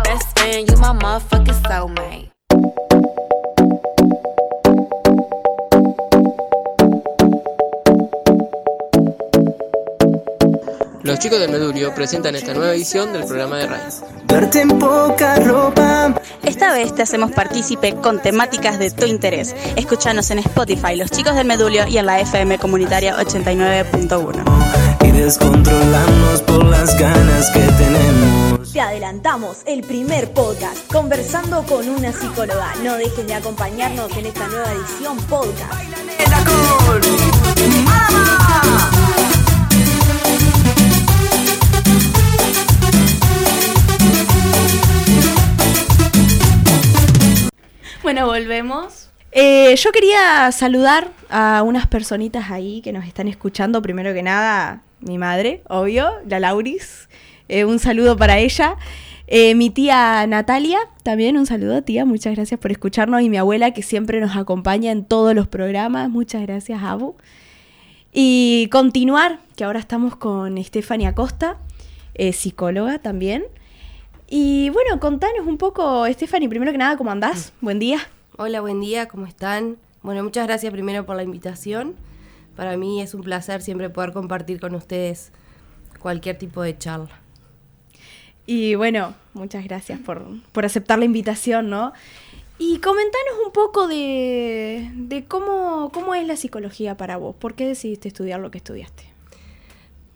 Best friend, you my motherfucking soulmate. Los chicos del Medurio presentan esta nueva edición del programa de radio. Verte en poca ropa. Esta vez te hacemos partícipe con temáticas de tu interés. Escúchanos en Spotify, Los Chicos del Medulio y en la FM Comunitaria 89.1. Y descontrolamos por las ganas que tenemos. Te adelantamos el primer podcast, conversando con una psicóloga. No dejes de acompañarnos en esta nueva edición podcast. Bueno, volvemos. Eh, yo quería saludar a unas personitas ahí que nos están escuchando. Primero que nada, mi madre, obvio, la Lauris. Eh, un saludo para ella. Eh, mi tía Natalia, también un saludo, tía. Muchas gracias por escucharnos. Y mi abuela, que siempre nos acompaña en todos los programas. Muchas gracias, Abu. Y continuar, que ahora estamos con Stephanie Acosta, psicóloga también. Y bueno, contanos un poco, Stephanie, primero que nada, ¿cómo andás? Buen día. Hola, buen día, ¿cómo están? Bueno, muchas gracias primero por la invitación. Para mí es un placer siempre poder compartir con ustedes cualquier tipo de charla. Y bueno, muchas gracias por, por aceptar la invitación, ¿no? Y comentanos un poco de, de cómo, cómo es la psicología para vos. ¿Por qué decidiste estudiar lo que estudiaste?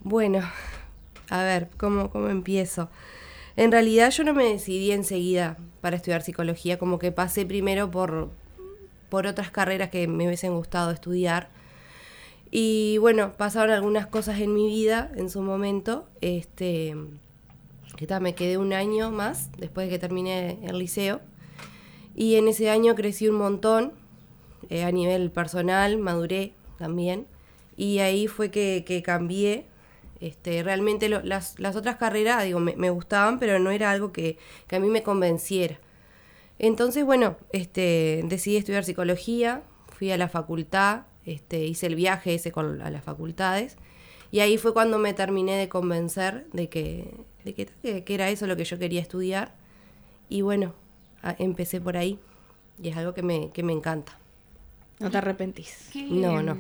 Bueno, a ver, ¿cómo, cómo empiezo? En realidad yo no me decidí enseguida para estudiar psicología, como que pasé primero por, por otras carreras que me hubiesen gustado estudiar. Y bueno, pasaron algunas cosas en mi vida en su momento. Este, que tal, me quedé un año más después de que terminé el liceo. Y en ese año crecí un montón eh, a nivel personal, maduré también. Y ahí fue que, que cambié este, realmente las, otras carreras, digo, me, gustaban, pero no era algo que, a mí me convenciera. Entonces, bueno, este, decidí estudiar psicología, fui a la facultad, este, hice el viaje ese con, a las facultades, y ahí fue cuando me terminé de convencer de que, de que, que era eso lo que yo quería estudiar. Y bueno, empecé por ahí, y es algo que me, que me encanta. No te arrepentís. ¿Qué, No, no.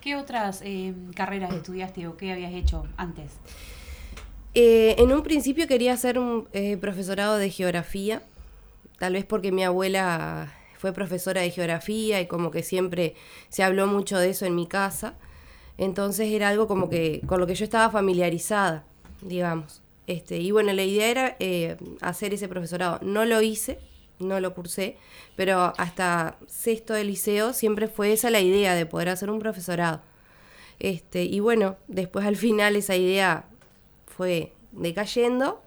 ¿Qué otras eh, carreras estudiaste o qué habías hecho antes? Eh, en un principio quería hacer un eh, profesorado de geografía, tal vez porque mi abuela fue profesora de geografía y como que siempre se habló mucho de eso en mi casa. Entonces era algo como que con lo que yo estaba familiarizada, digamos. Este, y bueno, la idea era eh, hacer ese profesorado. No lo hice, no lo cursé, pero hasta sexto de liceo siempre fue esa la idea de poder hacer un profesorado. Este, y bueno, después al final esa idea fue decayendo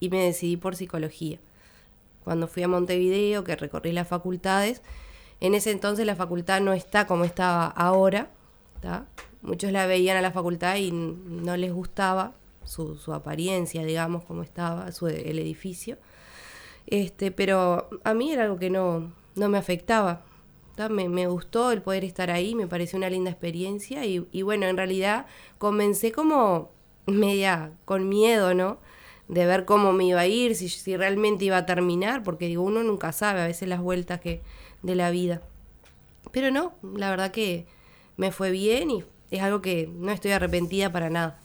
y me decidí por psicología. Cuando fui a Montevideo, que recorrí las facultades, en ese entonces la facultad no está como estaba ahora. ¿tá? Muchos la veían a la facultad y no les gustaba su, apariencia, digamos, como estaba su, el edificio. Este, pero a mí era algo que no, no me afectaba. Me, me, gustó el poder estar ahí, me pareció una linda experiencia y, y, bueno, en realidad comencé como media con miedo, ¿no? De ver cómo me iba a ir, si, si realmente iba a terminar, porque digo, uno nunca sabe a veces las vueltas que de la vida. Pero no, la verdad que me fue bien y es algo que no estoy arrepentida para nada.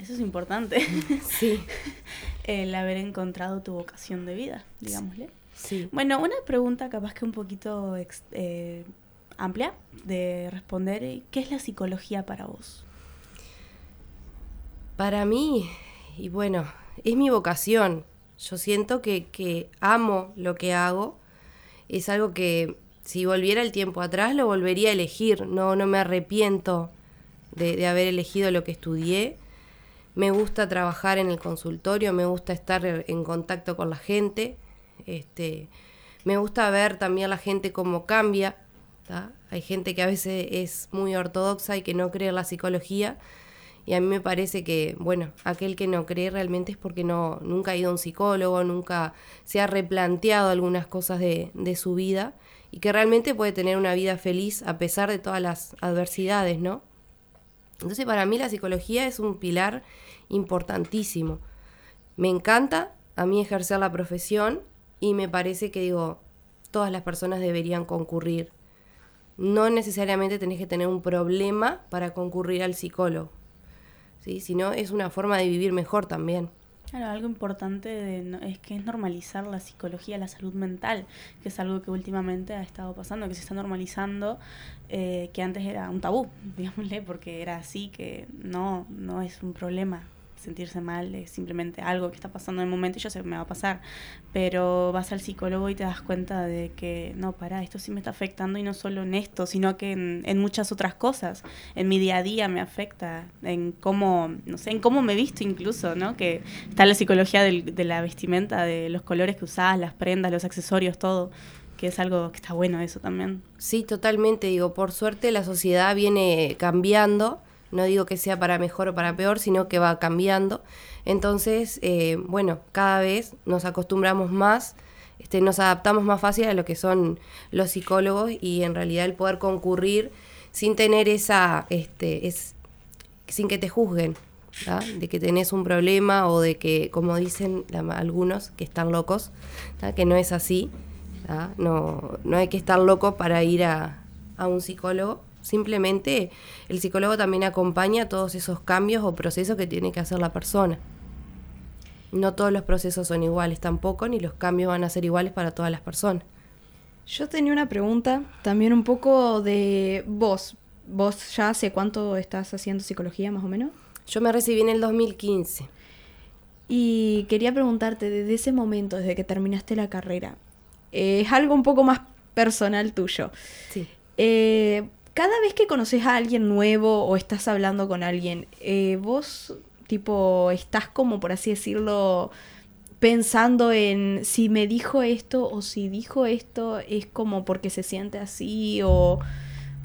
Eso es importante. Sí. El haber encontrado tu vocación de vida, digámosle. Sí. Bueno, una pregunta capaz que un poquito eh, amplia de responder. ¿Qué es la psicología para vos? Para mí, y bueno, es mi vocación. Yo siento que, que amo lo que hago. Es algo que si volviera el tiempo atrás lo volvería a elegir. No, no me arrepiento de, de haber elegido lo que estudié. Me gusta trabajar en el consultorio, me gusta estar en contacto con la gente. Este, me gusta ver también la gente cómo cambia. Hay gente que a veces es muy ortodoxa y que no cree en la psicología. Y a mí me parece que, bueno, aquel que no cree realmente es porque no, nunca ha ido a un psicólogo, nunca se ha replanteado algunas cosas de, de su vida y que realmente puede tener una vida feliz a pesar de todas las adversidades, ¿no? Entonces para mí la psicología es un pilar importantísimo. Me encanta a mí ejercer la profesión y me parece que digo, todas las personas deberían concurrir. No necesariamente tenés que tener un problema para concurrir al psicólogo, ¿sí? sino es una forma de vivir mejor también. Claro, algo importante de, es que es normalizar la psicología, la salud mental, que es algo que últimamente ha estado pasando, que se está normalizando, eh, que antes era un tabú, digámosle, porque era así, que no, no es un problema sentirse mal, es simplemente algo que está pasando en el momento y yo sé que me va a pasar. Pero vas al psicólogo y te das cuenta de que, no, para, esto sí me está afectando y no solo en esto, sino que en, en, muchas otras cosas. En mi día a día me afecta, en cómo, no sé, en cómo me visto incluso, ¿no? Que está la psicología del, de la vestimenta, de los colores que usás, las prendas, los accesorios, todo que es algo que está bueno eso también. Sí, totalmente, digo, por suerte la sociedad viene cambiando no digo que sea para mejor o para peor, sino que va cambiando. Entonces, eh, bueno, cada vez nos acostumbramos más, este, nos adaptamos más fácil a lo que son los psicólogos y en realidad el poder concurrir sin tener esa, este, es, sin que te juzguen, de que tenés un problema o de que, como dicen algunos, que están locos, que no es así. No, no hay que estar loco para ir a, a un psicólogo Simplemente el psicólogo también acompaña todos esos cambios o procesos que tiene que hacer la persona. no todos los procesos son iguales tampoco, ni los cambios van a ser iguales para todas las personas. Yo tenía una pregunta también un poco de vos. ¿Vos ya hace cuánto estás haciendo psicología más o menos? Yo me recibí en el 2015. Y quería preguntarte, desde ese momento, desde que terminaste la carrera, eh, es algo un poco más personal tuyo. Sí. Eh, cada vez que conoces a alguien nuevo o estás hablando con alguien, eh, vos, tipo, estás como, por así decirlo, pensando en si me dijo esto o si dijo esto es como porque se siente así o,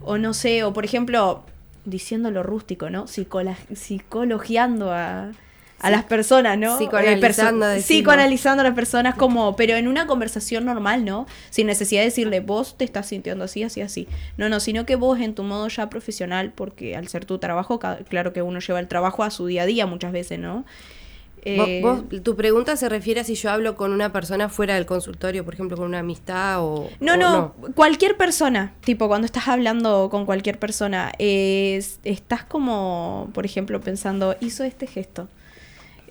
o no sé, o por ejemplo, diciéndolo rústico, ¿no? Psicola psicologiando a, a las personas, ¿no? Psicoanalizando, Eh, perso- decimos. psicoanalizando a las personas como, pero en una conversación normal, ¿no? Sin necesidad de decirle, vos te estás sintiendo así, así, así. No, no, sino que vos en tu modo ya profesional, porque al ser tu trabajo, claro que uno lleva el trabajo a su día a día muchas veces, ¿no? Vos- Eh, vos- tu pregunta se refiere a si yo hablo con una persona fuera del consultorio, por ejemplo, con una amistad o... No, o no, cualquier persona, tipo cuando estás hablando con cualquier persona, es- estás como, por ejemplo, pensando, hizo este gesto.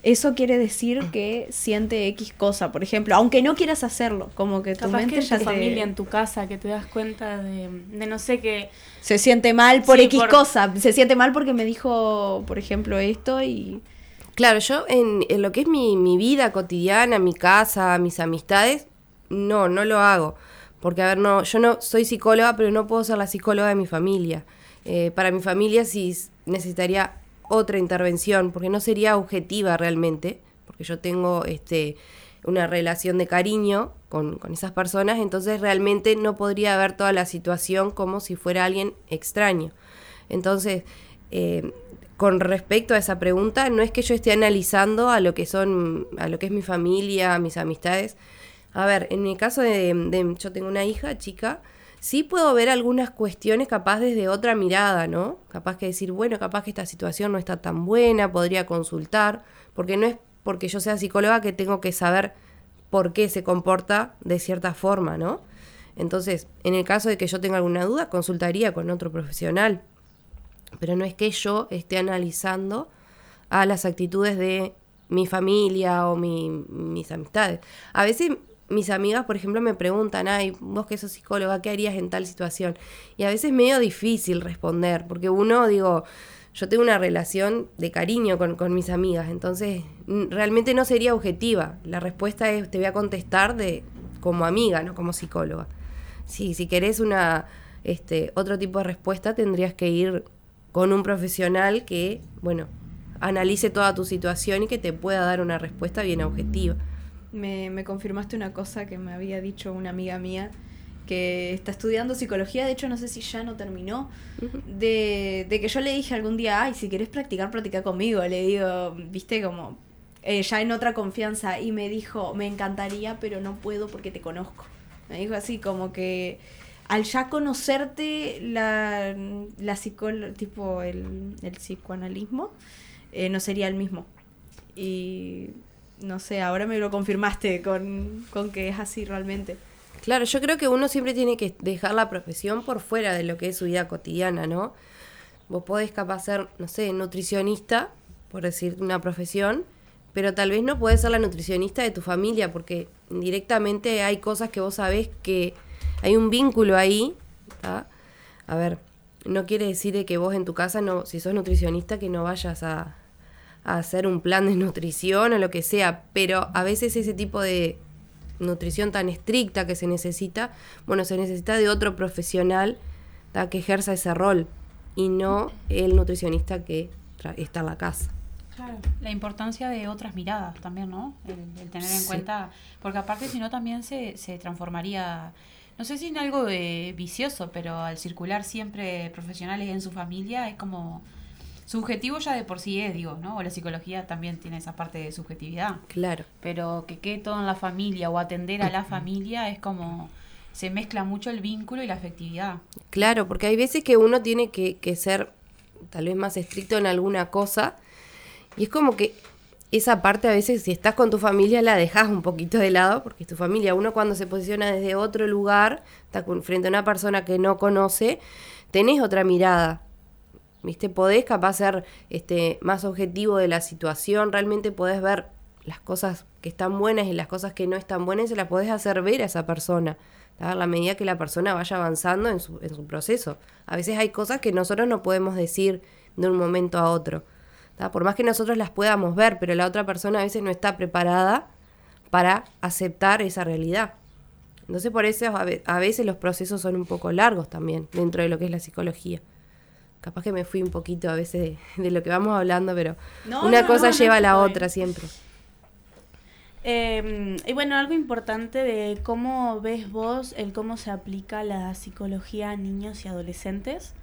Eso quiere decir que siente X cosa, por ejemplo, aunque no quieras hacerlo, como que tu Capaz mente que en ya tu te- familia, en tu casa, que te das cuenta de, de no sé qué. se siente mal por Sí, X por- cosa, se siente mal porque me dijo, por ejemplo, esto y... Claro, yo en, en lo que es mi, mi vida cotidiana, mi casa, mis amistades, no, no lo hago. Porque, a ver, no, yo no soy psicóloga, pero no puedo ser la psicóloga de mi familia. Eh, para mi familia sí necesitaría otra intervención, porque no sería objetiva realmente, porque yo tengo este, una relación de cariño con, con esas personas, entonces realmente no podría ver toda la situación como si fuera alguien extraño. Entonces, eh, con respecto a esa pregunta, no es que yo esté analizando a lo que son, a lo que es mi familia, mis amistades. A ver, en mi caso de, de- yo tengo una hija chica, sí puedo ver algunas cuestiones capaz desde otra mirada, ¿no? Capaz que decir, bueno, capaz que esta situación no está tan buena, podría consultar, porque no es porque yo sea psicóloga que tengo que saber por qué se comporta de cierta forma, ¿no? Entonces, en el caso de que yo tenga alguna duda, consultaría con otro profesional. Pero no es que yo esté analizando a las actitudes de mi familia o mi- mis amistades. A veces mis amigas, por ejemplo, me preguntan, ay, vos que sos psicóloga, ¿qué harías en tal situación? Y a veces es medio difícil responder, porque uno, digo, yo tengo una relación de cariño con, mis amigas, entonces realmente no sería objetiva. La respuesta es, te voy a contestar de como amiga, no como psicóloga. Sí, si querés una este, otro tipo de respuesta, tendrías que ir con un profesional que, bueno, analice toda tu situación y que te pueda dar una respuesta bien objetiva. Me, me confirmaste una cosa que me había dicho una amiga mía que está estudiando psicología, de hecho no sé si ya no terminó, de, de que yo le dije algún día, ay, si querés practicar, practica conmigo, le digo, viste, como eh, ya en otra confianza, y me dijo, me encantaría, pero no puedo porque te conozco. Me dijo así, como que al ya conocerte la, la tipo el, el psicoanalismo, eh, no sería el mismo. Y no sé, ahora me lo confirmaste con, con que es así realmente. Claro, yo creo que uno siempre tiene que dejar la profesión por fuera de lo que es su vida cotidiana, ¿no? Vos podés capaz ser, no sé, nutricionista, por decir una profesión, pero tal vez no podés ser la nutricionista de tu familia, porque directamente hay cosas que vos sabés que hay un vínculo ahí. A ver, no quiere decir de que vos en tu casa, no, si sos nutricionista, que no vayas a, a hacer un plan de nutrición o lo que sea, pero a veces ese tipo de nutrición tan estricta que se necesita, bueno, se necesita de otro profesional ¿tá? que ejerza ese rol y no el nutricionista que está en la casa. Claro, la importancia de otras miradas también, ¿no? El, el tener en Sí. cuenta, porque aparte si no también se, se transformaría, no sé si en algo de vicioso, pero al circular siempre profesionales en su familia es como subjetivo ya de por sí es, digo, ¿no? O la psicología también tiene esa parte de subjetividad. Claro. Pero que quede todo en la familia o atender a la familia es como se mezcla mucho el vínculo y la afectividad. Claro, porque hay veces que uno tiene que, que ser tal vez más estricto en alguna cosa y es como que esa parte a veces si estás con tu familia la dejas un poquito de lado porque es tu familia. Uno cuando se posiciona desde otro lugar, está frente a una persona que no conoce, tenés otra mirada. ¿Viste? Podés capaz ser este, más objetivo de la situación, realmente podés ver las cosas que están buenas y las cosas que no están buenas, se las podés hacer ver a esa persona, a la medida que la persona vaya avanzando en su, en su proceso. A veces hay cosas que nosotros no podemos decir de un momento a otro. Por más que nosotros las podamos ver, pero la otra persona a veces no está preparada para aceptar esa realidad. Entonces por eso a veces los procesos son un poco largos también dentro de lo que es la psicología. Capaz que me fui un poquito a veces de, lo que vamos hablando, pero una cosa lleva a la otra siempre. Em, y bueno, algo importante de cómo ves vos el cómo se aplica la psicología a niños y adolescentes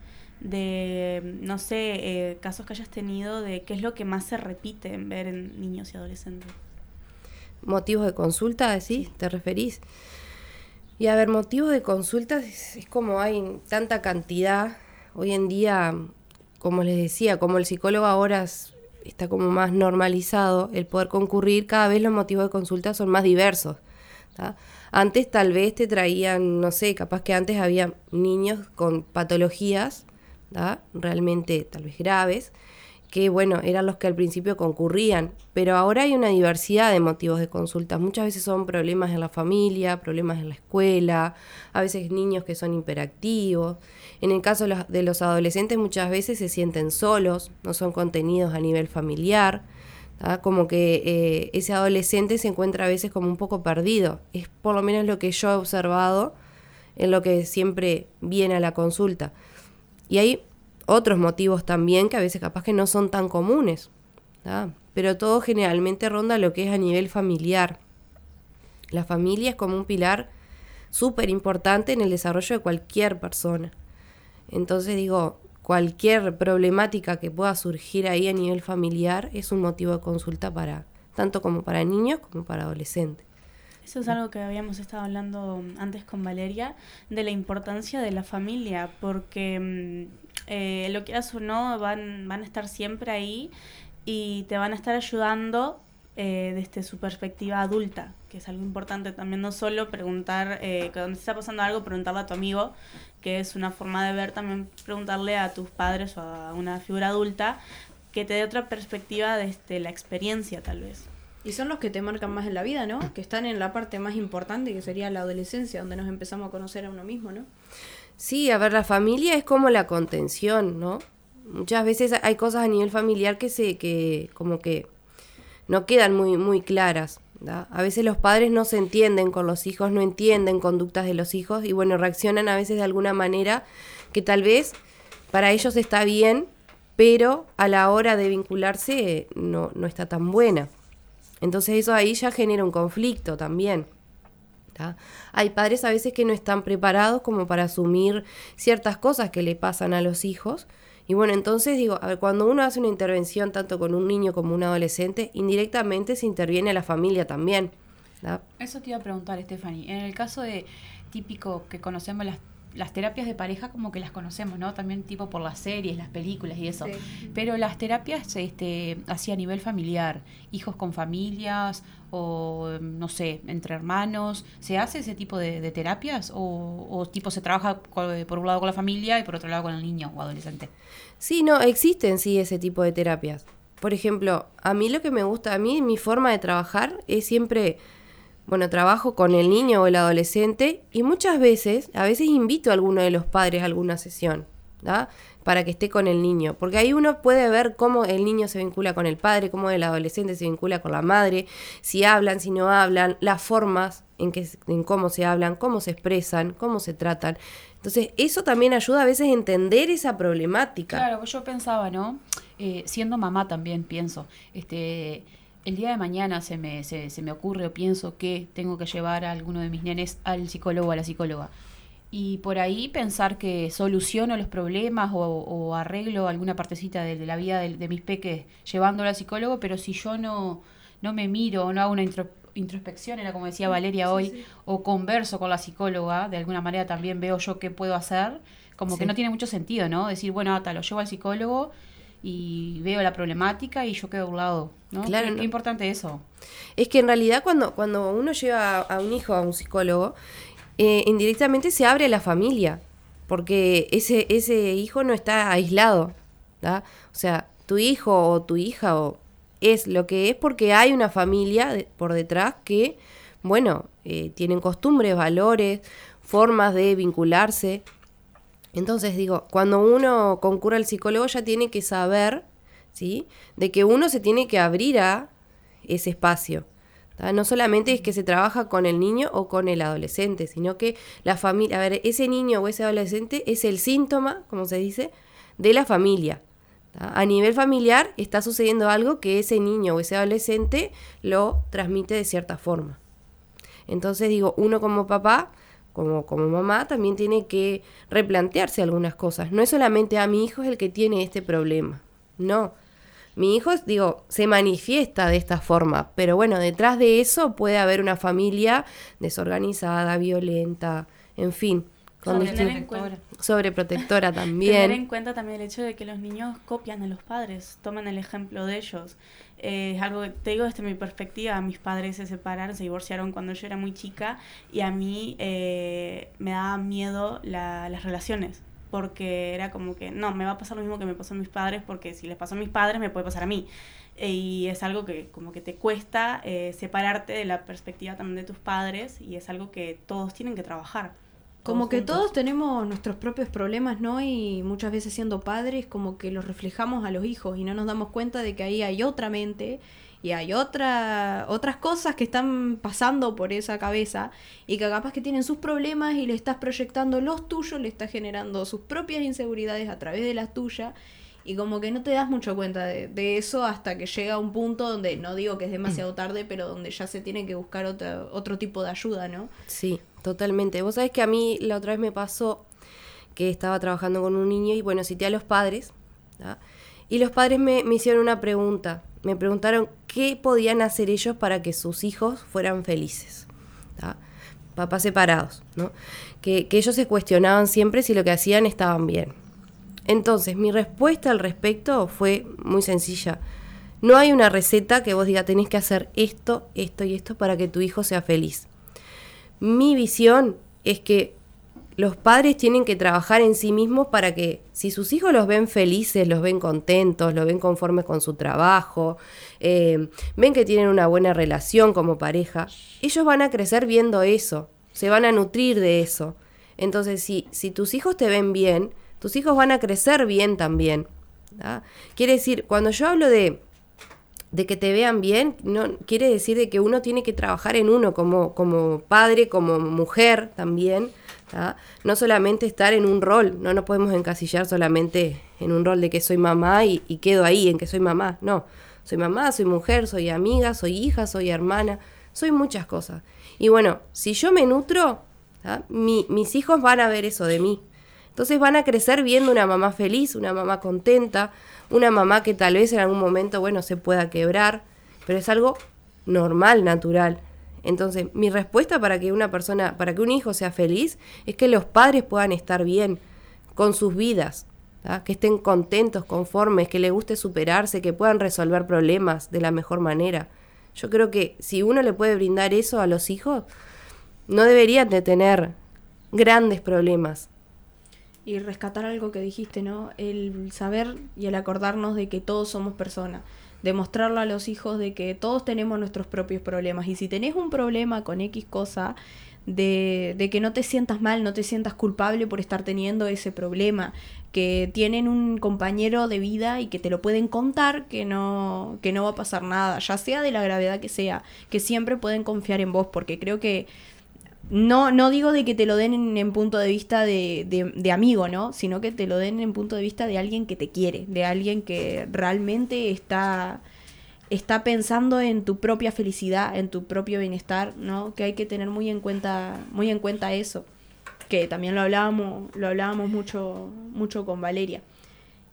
de, no sé, eh, casos que hayas tenido de qué es lo que más se repite en ver en niños y adolescentes. ¿Motivos de consulta, decís? ¿Te referís? Y a ver, motivos de consulta es, como hay tanta cantidad. Hoy en día, como les decía, como el psicólogo ahora está como más normalizado el poder concurrir, cada vez los motivos de consulta son más diversos. Antes tal vez te traían, no sé, capaz que antes había niños con patologías realmente tal vez graves, que bueno, eran los que al principio concurrían, pero ahora hay una diversidad de motivos de consultas. Muchas veces son problemas en la familia, problemas en la escuela, a veces niños que son hiperactivos. En el caso de los adolescentes muchas veces se sienten solos, no son contenidos a nivel familiar, como que eh, ese adolescente se encuentra a veces como un poco perdido. Es por lo menos lo que yo he observado en lo que siempre viene a la consulta. Y hay otros motivos también que a veces capaz que no son tan comunes, pero todo generalmente ronda lo que es a nivel familiar. La familia es como un pilar súper importante en el desarrollo de cualquier persona. Entonces digo, cualquier problemática que pueda surgir ahí a nivel familiar es un motivo de consulta para tanto como para niños como para adolescentes. Eso es algo que habíamos estado hablando antes con Valeria, de la importancia de la familia, porque mm, eh, lo quieras o no, van, van a estar siempre ahí y te van a estar ayudando eh, desde su perspectiva adulta, que es algo importante también, no solo preguntar, eh, cuando te está pasando algo, preguntarle a tu amigo, que es una forma de ver, también preguntarle a tus padres o a una figura adulta que te dé otra perspectiva desde la experiencia tal vez. Y son los que te marcan más en la vida, ¿no? Que están en la parte más importante, que sería la adolescencia, donde nos empezamos a conocer a uno mismo, ¿no? Sí, a ver, la familia es como la contención, ¿no? Muchas veces hay cosas a nivel familiar que se, que como que no quedan muy, muy claras. A veces los padres no se entienden con los hijos, no entienden conductas de los hijos y bueno, reaccionan a veces de alguna manera que tal vez para ellos está bien, pero a la hora de vincularse no, no está tan buena. Entonces eso ahí ya genera un conflicto también. Hay padres a veces que no están preparados como para asumir ciertas cosas que le pasan a los hijos. Y bueno, entonces digo, a ver, cuando uno hace una intervención tanto con un niño como un adolescente, indirectamente se interviene la familia también. Eso te iba a preguntar, Stephanie. En el caso de típico que conocemos las las terapias de pareja como que las conocemos, ¿no? También tipo por las series, las películas y eso. Pero las terapias este, así a nivel familiar, hijos con familias o, no sé, entre hermanos, ¿se hace ese tipo de, terapias o, o, tipo se trabaja por un lado con la familia y por otro lado con el niño o adolescente? Sí, no, existen sí ese tipo de terapias. Por ejemplo, a mí lo que me gusta, a mí mi forma de trabajar es siempre bueno, trabajo con el niño o el adolescente y muchas veces, a veces invito a alguno de los padres a alguna sesión, ¿da? Para que esté con el niño, porque ahí uno puede ver cómo el niño se vincula con el padre, cómo el adolescente se vincula con la madre, si hablan, si no hablan, las formas en, que, en cómo se hablan, cómo se expresan, cómo se tratan. Entonces, eso también ayuda a veces a entender esa problemática. Claro, yo pensaba, ¿no? Eh, siendo mamá también pienso, este el día de mañana se me, se, me ocurre o pienso que tengo que llevar a alguno de mis nenes al psicólogo o a la psicóloga. Y por ahí pensar que soluciono los problemas o, arreglo alguna partecita de, la vida de, mis peques llevándolo al psicólogo, pero si yo no, no me miro o no hago una introspección, era como decía Valeria hoy, o converso con la psicóloga, de alguna manera también veo yo qué puedo hacer, como que no tiene mucho sentido, ¿no? Decir, bueno, hasta lo llevo al psicólogo y veo la problemática y yo quedo a un lado. ¿no? Claro, qué, importante eso. Es que en realidad cuando, cuando uno lleva a un hijo a un psicólogo, eh, indirectamente se abre la familia, porque ese, ese hijo no está aislado. O sea, tu hijo o tu hija o es lo que es porque hay una familia de- por detrás que, bueno, eh, tienen costumbres, valores, formas de vincularse. Entonces digo, cuando uno concurre al psicólogo ya tiene que saber, ¿sí? De que uno se tiene que abrir a ese espacio. No solamente es que se trabaja con el niño o con el adolescente, sino que la familia, a ver, ese niño o ese adolescente es el síntoma, como se dice, de la familia. A nivel familiar está sucediendo algo que ese niño o ese adolescente lo transmite de cierta forma. Entonces digo, uno como papá, como, como mamá, también tiene que replantearse algunas cosas. No es solamente a mi hijo es el que tiene este problema. No. Mi hijo, digo, se manifiesta de esta forma, pero bueno, detrás de eso puede haber una familia desorganizada, violenta, en fin, con Tener sobreprotectora Tener también. en cuenta también el hecho de que los niños copian a los padres, toman el ejemplo de ellos. Eh, es algo que te digo desde mi perspectiva, mis padres se separaron, se divorciaron cuando yo era muy chica y a mí eh, me daba miedo la- las relaciones porque era como que no, me va a pasar lo mismo que me pasó a mis padres porque si les pasó a mis padres me puede pasar a mí. Eh, y es algo que como que te cuesta separarte de la perspectiva también de tus padres y es algo que todos tienen que trabajar. Como que todos tenemos nuestros propios problemas, ¿no? Y muchas veces siendo padres como que los reflejamos a los hijos y no nos damos cuenta de que ahí hay otra mente y hay otra, otras cosas que están pasando por esa cabeza y que capaz que tienen sus problemas y le estás proyectando los tuyos, le estás generando sus propias inseguridades a través de las tuyas y como que no te das mucho cuenta de, eso hasta que llega un punto donde, no digo que es demasiado tarde, pero donde ya se tiene que buscar otra, otro tipo de ayuda, ¿no? Sí, totalmente. Vos sabés que a mí la otra vez me pasó que estaba trabajando con un niño y bueno, cité a los padres. Y los padres me, me hicieron una pregunta. Me preguntaron qué podían hacer ellos para que sus hijos fueran felices. ¿tá? Papás separados, ¿no? Que, que ellos se cuestionaban siempre si lo que hacían estaban bien. Entonces, mi respuesta al respecto fue muy sencilla. No hay una receta que vos digas tenés que hacer esto, esto y esto para que tu hijo sea feliz. Mi visión es que los padres tienen que trabajar en sí mismos para que si sus hijos los ven felices, los ven contentos, los ven conformes con su trabajo, eh, ven que tienen una buena relación como pareja, ellos van a crecer viendo eso, se van a nutrir de eso. Entonces, si, si tus hijos te ven bien, tus hijos van a crecer bien también. ¿tá? Quiere decir, cuando yo hablo de, de que te vean bien, no quiere decir de que uno tiene que trabajar en uno como, como padre, como mujer también. No solamente estar en un rol, no nos podemos encasillar solamente en un rol de que soy mamá y, quedo ahí en que soy mamá. No, soy mamá, soy mujer, soy amiga, soy hija, soy hermana, soy muchas cosas. Y bueno, si yo me nutro. Mi- mis hijos van a ver eso de mí. Entonces van a crecer viendo una mamá feliz, una mamá contenta, una mamá que tal vez en algún momento, bueno, se pueda quebrar, pero es algo normal, natural. Entonces, mi respuesta para que una persona, para que un hijo sea feliz, es que los padres puedan estar bien con sus vidas, que estén contentos, conformes, que les guste superarse, que puedan resolver problemas de la mejor manera. Yo creo que si uno le puede brindar eso a los hijos, no deberían de tener grandes problemas. Y rescatar algo que dijiste, ¿no? El saber y el acordarnos de que todos somos personas. Demostrarlo a los hijos de que todos tenemos nuestros propios problemas. Y si tenés un problema con X cosa, de, de que no te sientas mal, no te sientas culpable por estar teniendo ese problema. Que tienen un compañero de vida y que te lo pueden contar, que no, que no va a pasar nada, ya sea de la gravedad que sea, que siempre pueden confiar en vos, porque creo que no, no digo de que te lo den en, punto de vista de, de- de amigo, ¿no? Sino que te lo den en punto de vista de alguien que te quiere, de alguien que realmente está, está pensando en tu propia felicidad, en tu propio bienestar, ¿no? Que hay que tener muy en cuenta, muy en cuenta eso. Que también lo hablábamos, lo hablábamos mucho, mucho con Valeria.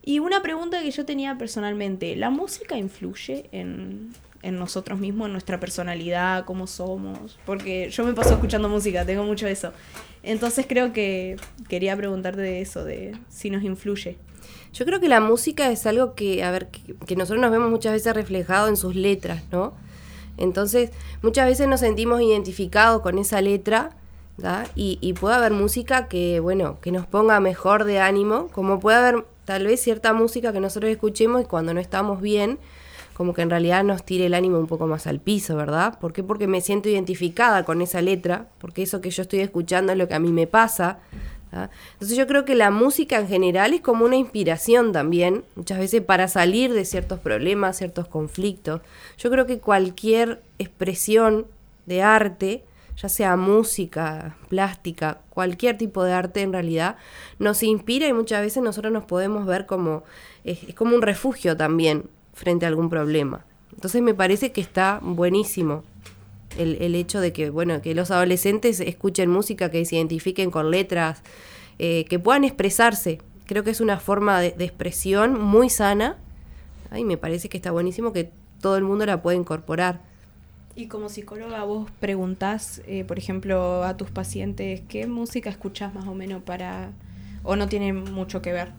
Y una pregunta que yo tenía personalmente, ¿la música influye en, en nosotros mismos, en nuestra personalidad, cómo somos? Porque yo me paso escuchando música, tengo mucho eso. Entonces creo que quería preguntarte de eso, de si nos influye. Yo creo que la música es algo que, a ver, que, nosotros nos vemos muchas veces reflejado en sus letras, ¿no? Entonces, muchas veces nos sentimos identificados con esa letra, ¿da? Y, y puede haber música que, bueno, que nos ponga mejor de ánimo, como puede haber tal vez cierta música que nosotros escuchemos y cuando no estamos bien, como que en realidad nos tire el ánimo un poco más al piso, ¿verdad? ¿Por qué? Porque me siento identificada con esa letra, porque eso que yo estoy escuchando es lo que a mí me pasa. Entonces yo creo que la música en general es como una inspiración también, muchas veces para salir de ciertos problemas, ciertos conflictos. Yo creo que cualquier expresión de arte, ya sea música, plástica, cualquier tipo de arte en realidad, nos inspira y muchas veces nosotros nos podemos ver como, es como un refugio también frente a algún problema. Entonces me parece que está buenísimo el, el hecho de que, bueno, que los adolescentes escuchen música, que se identifiquen con letras, eh, que puedan expresarse. Creo que es una forma de, de expresión muy sana. Y me parece que está buenísimo que todo el mundo la pueda incorporar. Y como psicóloga vos preguntás, eh, por ejemplo, a tus pacientes, ¿qué música escuchás más o menos para... o no tiene mucho que ver?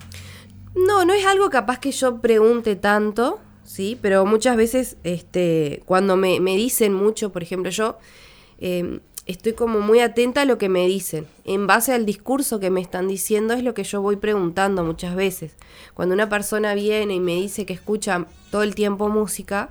No, no es algo capaz que yo pregunte tanto, ¿sí? Pero muchas veces, este, cuando me, me dicen mucho, por ejemplo, yo eh, estoy como muy atenta a lo que me dicen. En base al discurso que me están diciendo es lo que yo voy preguntando muchas veces. Cuando una persona viene y me dice que escucha todo el tiempo música,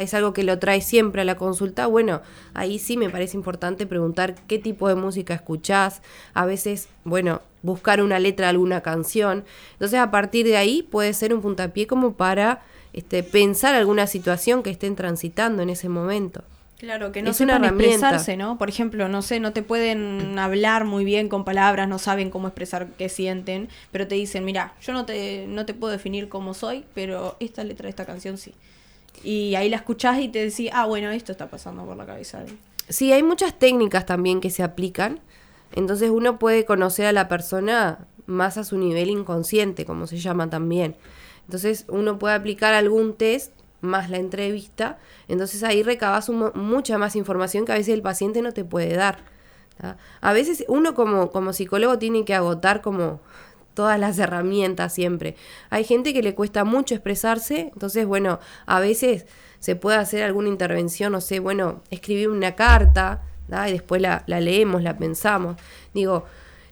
es algo que lo trae siempre a la consulta, bueno, ahí sí me parece importante preguntar qué tipo de música escuchás. A veces, bueno, buscar una letra de alguna canción. Entonces, a partir de ahí puede ser un puntapié como para este, pensar alguna situación que estén transitando en ese momento. Claro, que no Es una sepan herramienta. expresarse, ¿no? Por ejemplo, no sé, no te pueden hablar muy bien con palabras, no saben cómo expresar qué sienten, pero te dicen, mira, yo no te, no te puedo definir cómo soy, pero esta letra de esta canción sí. Y ahí la escuchás y te decís, ah, bueno, esto está pasando por la cabeza. de- Sí, hay muchas técnicas también que se aplican. Entonces uno puede conocer a la persona más a su nivel inconsciente, como se llama también. Entonces uno puede aplicar algún test más la entrevista. Entonces ahí recabas mucha más información que a veces el paciente no te puede dar. A veces uno como, como psicólogo tiene que agotar como todas las herramientas siempre. Hay gente que le cuesta mucho expresarse, entonces bueno, a veces se puede hacer alguna intervención, no sé, bueno, escribir una carta, y después la, la leemos, la pensamos. Digo,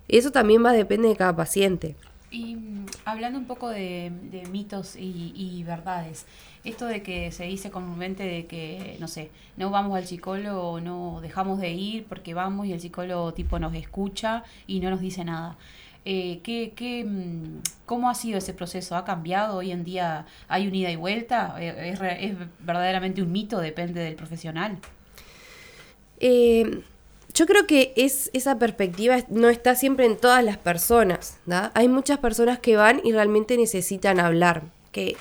eso también va depende de cada paciente. Y hablando un poco de, mitos y, verdades, esto de que se dice comúnmente de que, no sé, no vamos al psicólogo, no dejamos de ir porque vamos y el psicólogo tipo nos escucha y no nos dice nada. Eh, ¿qué, qué, mm, ¿Cómo ha sido ese proceso? ¿Ha cambiado? ¿Hoy en día hay un ida y vuelta? ¿Es, es verdaderamente un mito? ¿Depende del profesional? Eh, yo creo que es, esa perspectiva no está siempre en todas las personas. ¿da? Hay muchas personas que van y realmente necesitan hablar, que,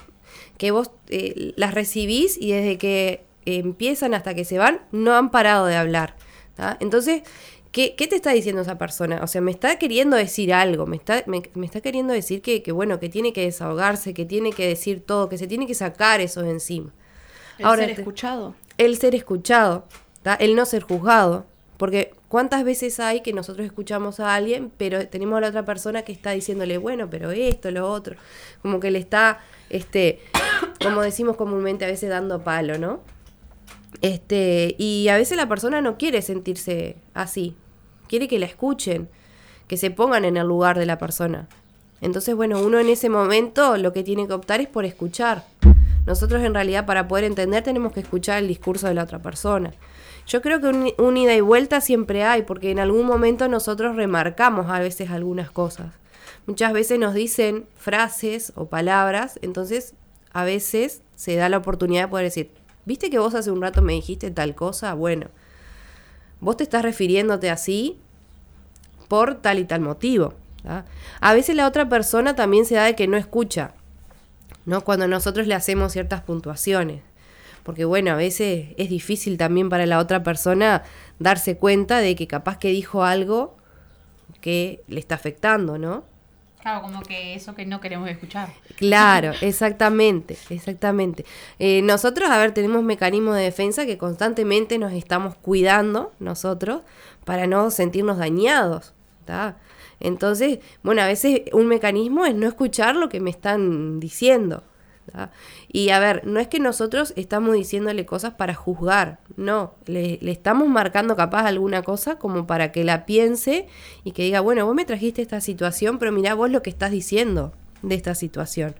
que vos eh, las recibís y desde que empiezan hasta que se van no han parado de hablar. ¿da? Entonces, ¿qué, qué te está diciendo esa persona? O sea, me está queriendo decir algo, me está, me, me está queriendo decir que, que, bueno, que tiene que desahogarse, que tiene que decir todo, que se tiene que sacar eso de encima. El Ahora ser escuchado. el ser escuchado, ¿tá? el no ser juzgado. Porque cuántas veces hay que nosotros escuchamos a alguien, pero tenemos a la otra persona que está diciéndole, bueno, pero esto, lo otro. Como que le está, este, como decimos comúnmente, a veces dando palo, ¿no? Este, y a veces la persona no quiere sentirse así. Quiere que la escuchen, que se pongan en el lugar de la persona. Entonces, bueno, uno en ese momento lo que tiene que optar es por escuchar. Nosotros en realidad para poder entender tenemos que escuchar el discurso de la otra persona. Yo creo que un, ida y vuelta siempre hay, porque en algún momento nosotros remarcamos a veces algunas cosas. Muchas veces nos dicen frases o palabras, entonces a veces se da la oportunidad de poder decir, ¿viste que vos hace un rato me dijiste tal cosa? Bueno, vos te estás refiriéndote así por tal y tal motivo. A veces la otra persona también se da de que no escucha, ¿no? Cuando nosotros le hacemos ciertas puntuaciones. Porque bueno, a veces es difícil también para la otra persona darse cuenta de que capaz que dijo algo que le está afectando, ¿no? Claro, como que eso que no queremos escuchar. Claro, exactamente, exactamente. Eh, nosotros, a ver, tenemos mecanismos de defensa que constantemente nos estamos cuidando nosotros para no sentirnos dañados. ¿tá? Entonces, bueno, a veces un mecanismo es no escuchar lo que me están diciendo. Y a ver, no es que nosotros estamos diciéndole cosas para juzgar, no, le, le estamos marcando capaz alguna cosa como para que la piense y que diga, bueno, vos me trajiste esta situación, pero mirá vos lo que estás diciendo de esta situación.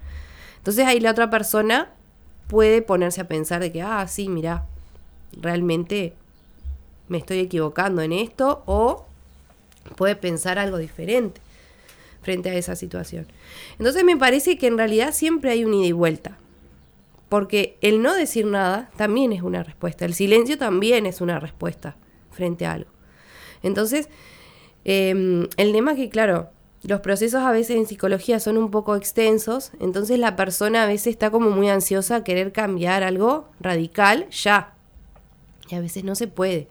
Entonces ahí la otra persona puede ponerse a pensar de que, ah, sí, mira, realmente me estoy equivocando en esto o puede pensar algo diferente frente a esa situación. Entonces me parece que en realidad siempre hay un ida y vuelta, porque el no decir nada también es una respuesta, el silencio también es una respuesta frente a algo. Entonces, em, el tema es que, claro, los procesos a veces en psicología son un poco extensos, entonces la persona a veces está como muy ansiosa a querer cambiar algo radical ya. Y a veces no se puede.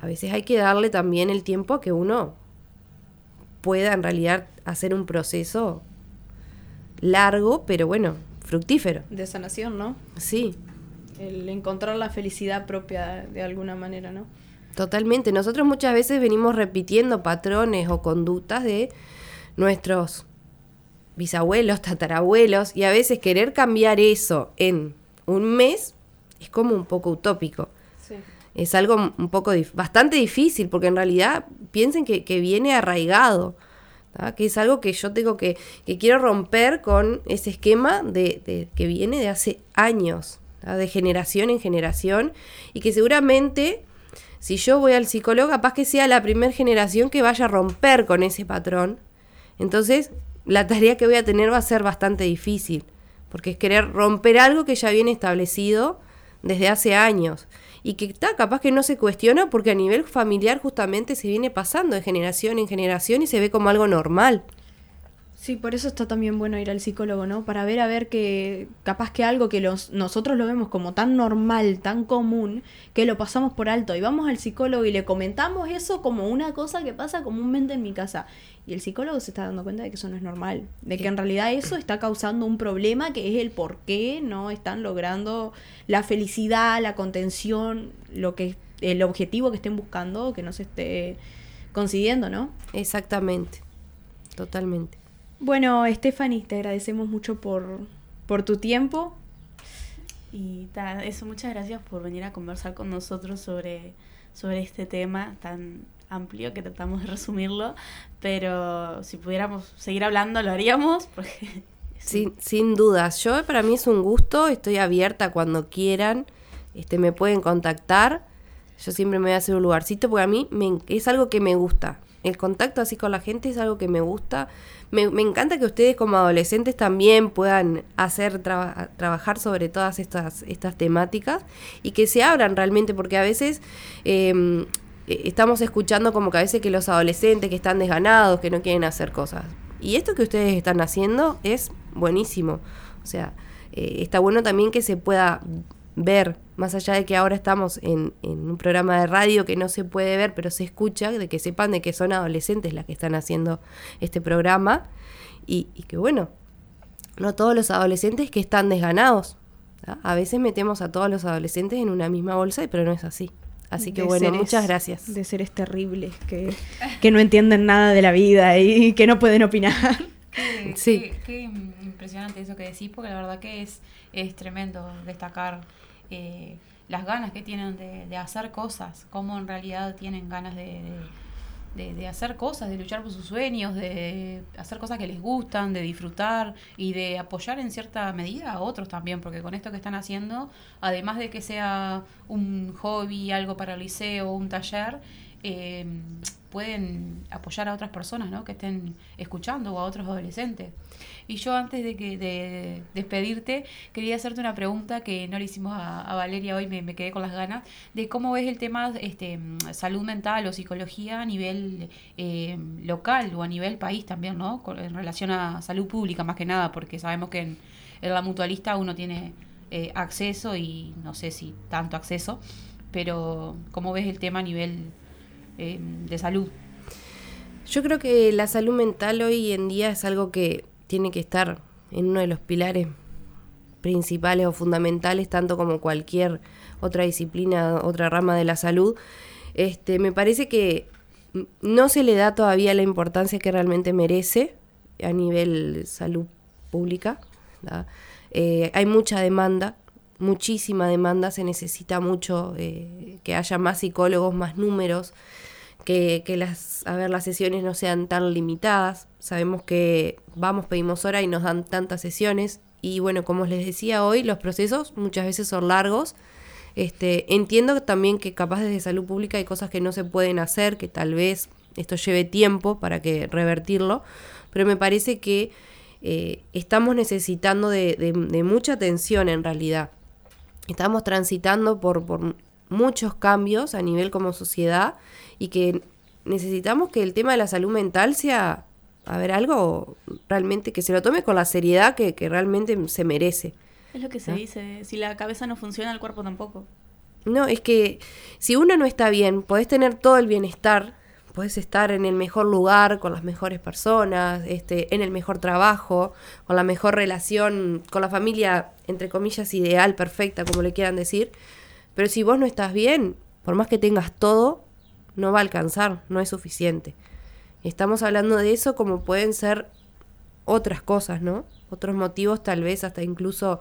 A veces hay que darle también el tiempo a que uno pueda en realidad hacer un proceso largo, pero bueno, fructífero. De sanación, ¿no? Sí. El encontrar la felicidad propia de alguna manera, ¿no? Totalmente. Nosotros muchas veces venimos repitiendo patrones o conductas de nuestros bisabuelos, tatarabuelos, y a veces querer cambiar eso en un mes es como un poco utópico es algo un poco bastante difícil, porque en realidad piensen que, viene arraigado, que es algo que yo tengo que, que quiero romper con ese esquema de, que viene de hace años, de generación en generación, y que seguramente si yo voy al psicólogo, capaz que sea la primera generación que vaya a romper con ese patrón. Entonces, la tarea que voy a tener va a ser bastante difícil, porque es querer romper algo que ya viene establecido desde hace años y que está capaz que no se cuestiona porque a nivel familiar justamente se viene pasando de generación en generación y se ve como algo normal. Sí, por eso está también bueno ir al psicólogo, ¿no? Para ver a ver que capaz que algo que los, nosotros lo vemos como tan normal, tan común, que lo pasamos por alto y vamos al psicólogo y le comentamos eso como una cosa que pasa comúnmente en mi casa. Y el psicólogo se está dando cuenta de que eso no es normal, de que en realidad eso está causando un problema que es el por qué no están logrando la felicidad, la contención, lo que el objetivo que estén buscando, que no se esté consiguiendo, ¿no? Exactamente, totalmente. Bueno, Stephanie, te agradecemos mucho por, por tu tiempo. Y eso, muchas gracias por venir a conversar con nosotros sobre, sobre este tema tan amplio que tratamos de resumirlo, pero si pudiéramos seguir hablando lo haríamos sin, sin dudas. Yo para mí es un gusto, estoy abierta cuando quieran, este me pueden contactar. Yo siempre me voy a hacer un lugarcito porque a mí me, es algo que me gusta. El contacto así con la gente es algo que me gusta. Me, encanta que ustedes como adolescentes también puedan hacer trabajar sobre todas estas, estas temáticas y que se abran realmente, porque a veces em, e, estamos escuchando como que a veces que los adolescentes que están desganados, que no quieren hacer cosas. Y esto que ustedes están haciendo es buenísimo. O sea, eh, está bueno también que se pueda ver, más allá de que ahora estamos en, un programa de radio que no se puede ver, pero se escucha, de que sepan de que son adolescentes las que están haciendo este programa y, que bueno, no todos los adolescentes que están desganados. A veces metemos a todos los adolescentes en una misma bolsa, pero no es así. Así que bueno, muchas gracias. De seres terribles que, que no entienden nada de la vida y que no pueden opinar. sí. Qué, impresionante eso que decís, porque la verdad que es, es tremendo destacar eh, las ganas que tienen de, hacer cosas, cómo en realidad tienen ganas de, de, hacer cosas, de luchar por sus sueños, de hacer cosas que les gustan, de disfrutar y de apoyar en cierta medida a otros también, porque con esto que están haciendo, además de que sea un hobby, algo para el liceo, un taller, eh, pueden apoyar a otras personas ¿no? que estén escuchando o a otros adolescentes. Y yo antes de, que, de despedirte, quería hacerte una pregunta que no le hicimos a, Valeria hoy, me, quedé con las ganas, de cómo ves el tema este, salud mental o psicología a nivel eh, local o a nivel país también, ¿no? En relación a salud pública más que nada, porque sabemos que en, la mutualista uno tiene eh, acceso y no sé si tanto acceso, pero ¿cómo ves el tema a nivel eh, de salud. Yo creo que la salud mental hoy en día es algo que tiene que estar en uno de los pilares principales o fundamentales, tanto como cualquier otra disciplina, otra rama de la salud. Este, me parece que no se le da todavía la importancia que realmente merece a nivel salud pública. Eh, hay mucha demanda, muchísima demanda, se necesita mucho eh, que haya más psicólogos, más números que, las, a ver, las sesiones no sean tan limitadas. Sabemos que vamos, pedimos hora y nos dan tantas sesiones Y bueno, como les decía hoy, los procesos muchas veces son largos. Este, entiendo también que capaz desde salud pública hay cosas que no se pueden hacer, que tal vez esto lleve tiempo para que revertirlo, pero me parece que eh, estamos necesitando de, de, mucha atención en realidad. Estamos transitando por muchos cambios a nivel como sociedad y que necesitamos que el tema de la salud mental sea, a ver, algo realmente que se lo tome con la seriedad que, que realmente se merece. Es lo que se dice, si la cabeza no funciona, el cuerpo tampoco. No, es que si uno no está bien, podés tener todo el bienestar, podés estar en el mejor lugar, con las mejores personas, este, en el mejor trabajo, con la mejor relación, con la familia, entre comillas, ideal, perfecta, como le quieran decir. Pero si vos no estás bien, por más que tengas todo, no va a alcanzar, no es suficiente. Estamos hablando de eso como pueden ser otras cosas, ¿no? Otros motivos tal vez hasta incluso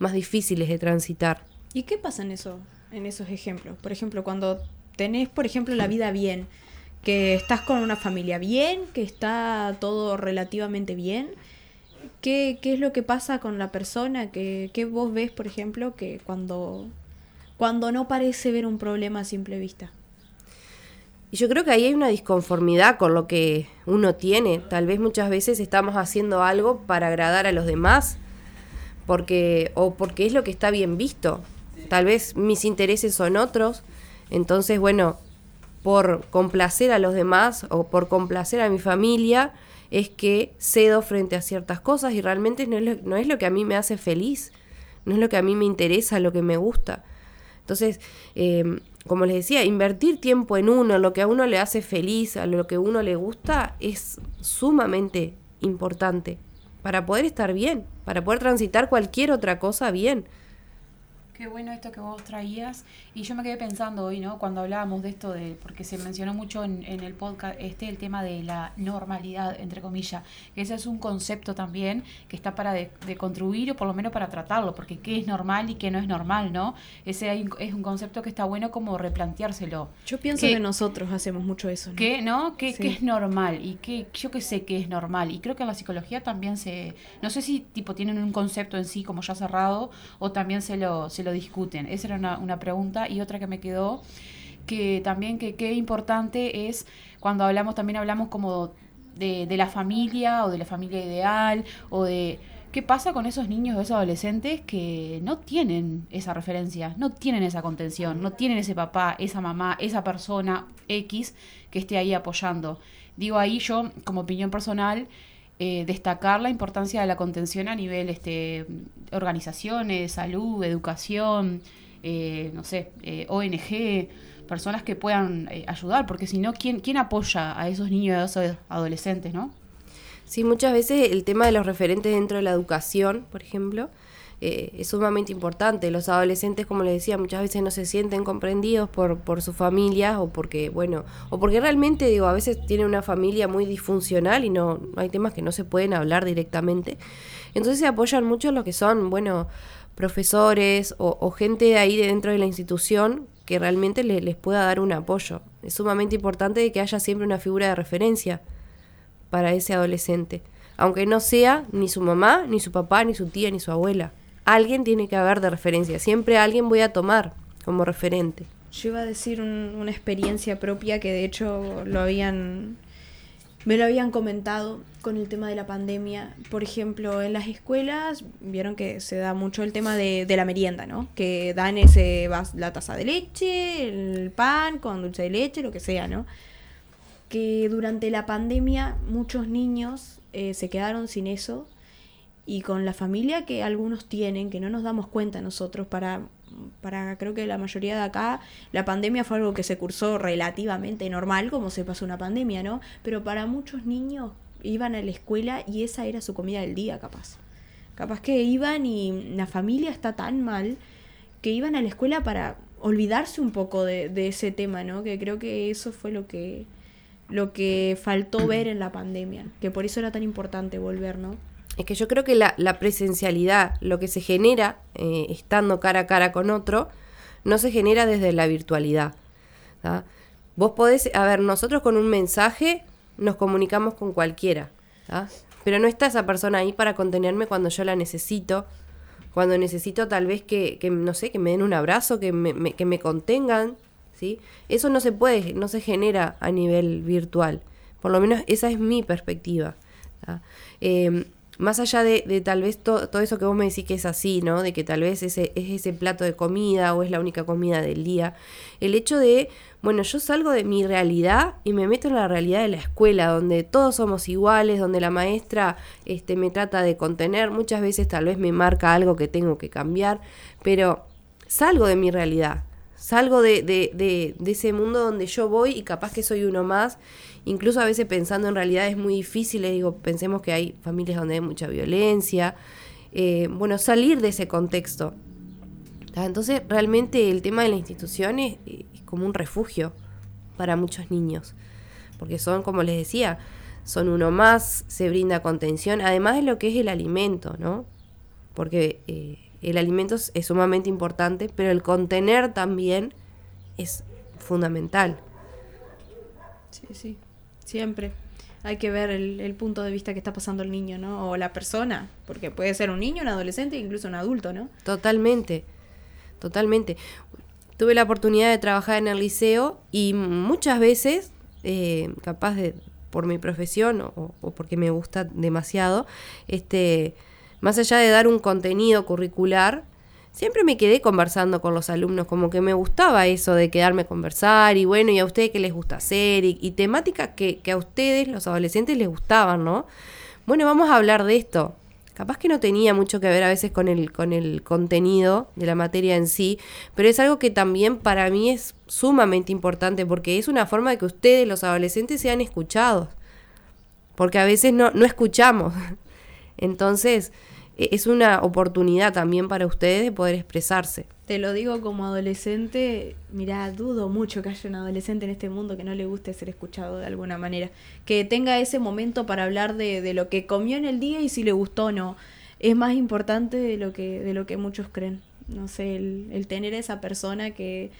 más difíciles de transitar. ¿Y qué pasa en eso, en esos ejemplos? Por ejemplo, cuando tenés, por ejemplo, la vida bien, que estás con una familia bien, que está todo relativamente bien, ¿qué, qué es lo que pasa con la persona? ¿Qué, ¿Qué, vos ves, por ejemplo, que cuando, cuando no parece ver un problema a simple vista? Y yo creo que ahí hay una disconformidad con lo que uno tiene. Tal vez muchas veces estamos haciendo algo para agradar a los demás, porque o porque es lo que está bien visto. Tal vez mis intereses son otros. Entonces, bueno, por complacer a los demás o por complacer a mi familia, es que cedo frente a ciertas cosas y realmente no es lo, no es lo que a mí me hace feliz, no es lo que a mí me interesa, lo que me gusta. Entonces, eh, como les decía, invertir tiempo en uno, lo que a uno le hace feliz, a lo que a uno le gusta, es sumamente importante para poder estar bien, para poder transitar cualquier otra cosa bien. Qué bueno esto que vos traías. Y yo me quedé pensando hoy, ¿no? Cuando hablábamos de esto, de porque se mencionó mucho en, el podcast, este, el tema de la normalidad, entre comillas, que ese es un concepto también que está para de, contribuir o por lo menos para tratarlo, porque qué es normal y qué no es normal, ¿no? Ese es un concepto que está bueno como replanteárselo. Yo pienso que, nosotros hacemos mucho eso. ¿no? ¿Qué, no? ¿Qué, ¿Qué, es normal? Y qué, yo qué sé qué es normal. Y creo que en la psicología también se... No sé si tipo tienen un concepto en sí como ya cerrado o también se lo... Se lo discuten? Esa era una, una pregunta. Y otra que me quedó, que también que qué importante es cuando hablamos, también hablamos como de, la familia o de la familia ideal o de qué pasa con esos niños o esos adolescentes que no tienen esa referencia, no tienen esa contención, no tienen ese papá, esa mamá, esa persona X que esté ahí apoyando. Digo ahí yo, como opinión personal, eh, destacar la importancia de la contención a nivel este, organizaciones, salud, educación, eh, no sé, eh, ONG, personas que puedan ayudar, porque si no, ¿quién, ¿quién apoya a esos niños y a esos adolescentes, no? Sí, muchas veces el tema de los referentes dentro de la educación, por ejemplo, eh, es sumamente importante. Los adolescentes, como les decía, muchas veces no se sienten comprendidos por, por sus familias o porque, bueno, o porque realmente, digo, a veces tienen una familia muy disfuncional y no, hay temas que no se pueden hablar directamente. Entonces se apoyan mucho en lo que son, bueno, profesores o, gente ahí dentro de la institución que realmente les pueda dar un apoyo. Es sumamente importante que haya siempre una figura de referencia para ese adolescente, aunque no sea ni su mamá, ni su papá, ni su tía, ni su abuela alguien tiene que haber de referencia, siempre alguien voy a tomar como referente. Yo iba a decir una experiencia propia que de hecho lo habían me lo habían comentado con el tema de la pandemia. Por ejemplo, en las escuelas vieron que se da mucho el tema de, la merienda, ¿no? Que dan ese la taza de leche, el pan con dulce de leche, lo que sea, ¿no? Que durante la pandemia muchos niños eh, se quedaron sin eso y con la familia que algunos tienen, que no nos damos cuenta nosotros, para, para creo que la mayoría de acá, la pandemia fue algo que se cursó relativamente normal, como se pasó una pandemia, ¿no? Pero para muchos niños iban a la escuela y esa era su comida del día, capaz. Capaz que iban y la familia está tan mal que iban a la escuela para olvidarse un poco de, de ese tema, ¿no? Que creo que eso fue lo que, lo que faltó ver en la pandemia, que por eso era tan importante volver, ¿no? Es que yo creo que la, presencialidad, lo que se genera eh, estando cara a cara con otro, no se genera desde la virtualidad. Vos podés, a ver, nosotros con un mensaje nos comunicamos con cualquiera. pero no está esa persona ahí para contenerme cuando yo la necesito, cuando necesito tal vez que, que no sé, que me den un abrazo, que me, que me contengan, ¿sí? Eso no se puede, no se genera a nivel virtual. Por lo menos esa es mi perspectiva. ¿tá? Más allá de, tal vez to- todo eso que vos me decís que es así, ¿no? De que tal vez ese, es ese plato de comida o es la única comida del día. El hecho de, bueno, yo salgo de mi realidad y me meto en la realidad de la escuela, donde todos somos iguales, donde la maestra este, me trata de contener, muchas veces tal vez me marca algo que tengo que cambiar, pero salgo de mi realidad, salgo de, de, de, de ese mundo donde yo voy y capaz que soy uno más, incluso a veces pensando en realidades muy difíciles, digo, pensemos que hay familias donde hay mucha violencia, eh, bueno, salir de ese contexto. ¿tá? Entonces, realmente el tema de la institución es, es como un refugio para muchos niños, porque son, como les decía, son uno más, se brinda contención, además de lo que es el alimento, ¿no? Porque eh, el alimento es, es sumamente importante, pero el contener también es fundamental. Sí, sí, siempre. Hay que ver el, el punto de vista que está pasando el niño, ¿no? O la persona, porque puede ser un niño, un adolescente, incluso un adulto, ¿no? Totalmente, totalmente. Tuve la oportunidad de trabajar en el liceo y muchas veces, eh, capaz de por mi profesión o, o porque me gusta demasiado, este, más allá de dar un contenido curricular, siempre me quedé conversando con los alumnos, como que me gustaba eso de quedarme a conversar y bueno, y a ustedes qué les gusta hacer y, y temáticas que, que a ustedes, los adolescentes, les gustaban, ¿no? Bueno, vamos a hablar de esto. Capaz que no tenía mucho que ver a veces con el, con el contenido de la materia en sí, pero es algo que también para mí es sumamente importante porque es una forma de que ustedes, los adolescentes, sean escuchados. Porque a veces no, no escuchamos. Entonces, es una oportunidad también para ustedes de poder expresarse. Te lo digo como adolescente, mira, dudo mucho que haya un adolescente en este mundo que no le guste ser escuchado de alguna manera. Que tenga ese momento para hablar de, de lo que comió en el día y si le gustó o no. Es más importante de lo que, de lo que muchos creen. No sé, el, el tener esa persona que,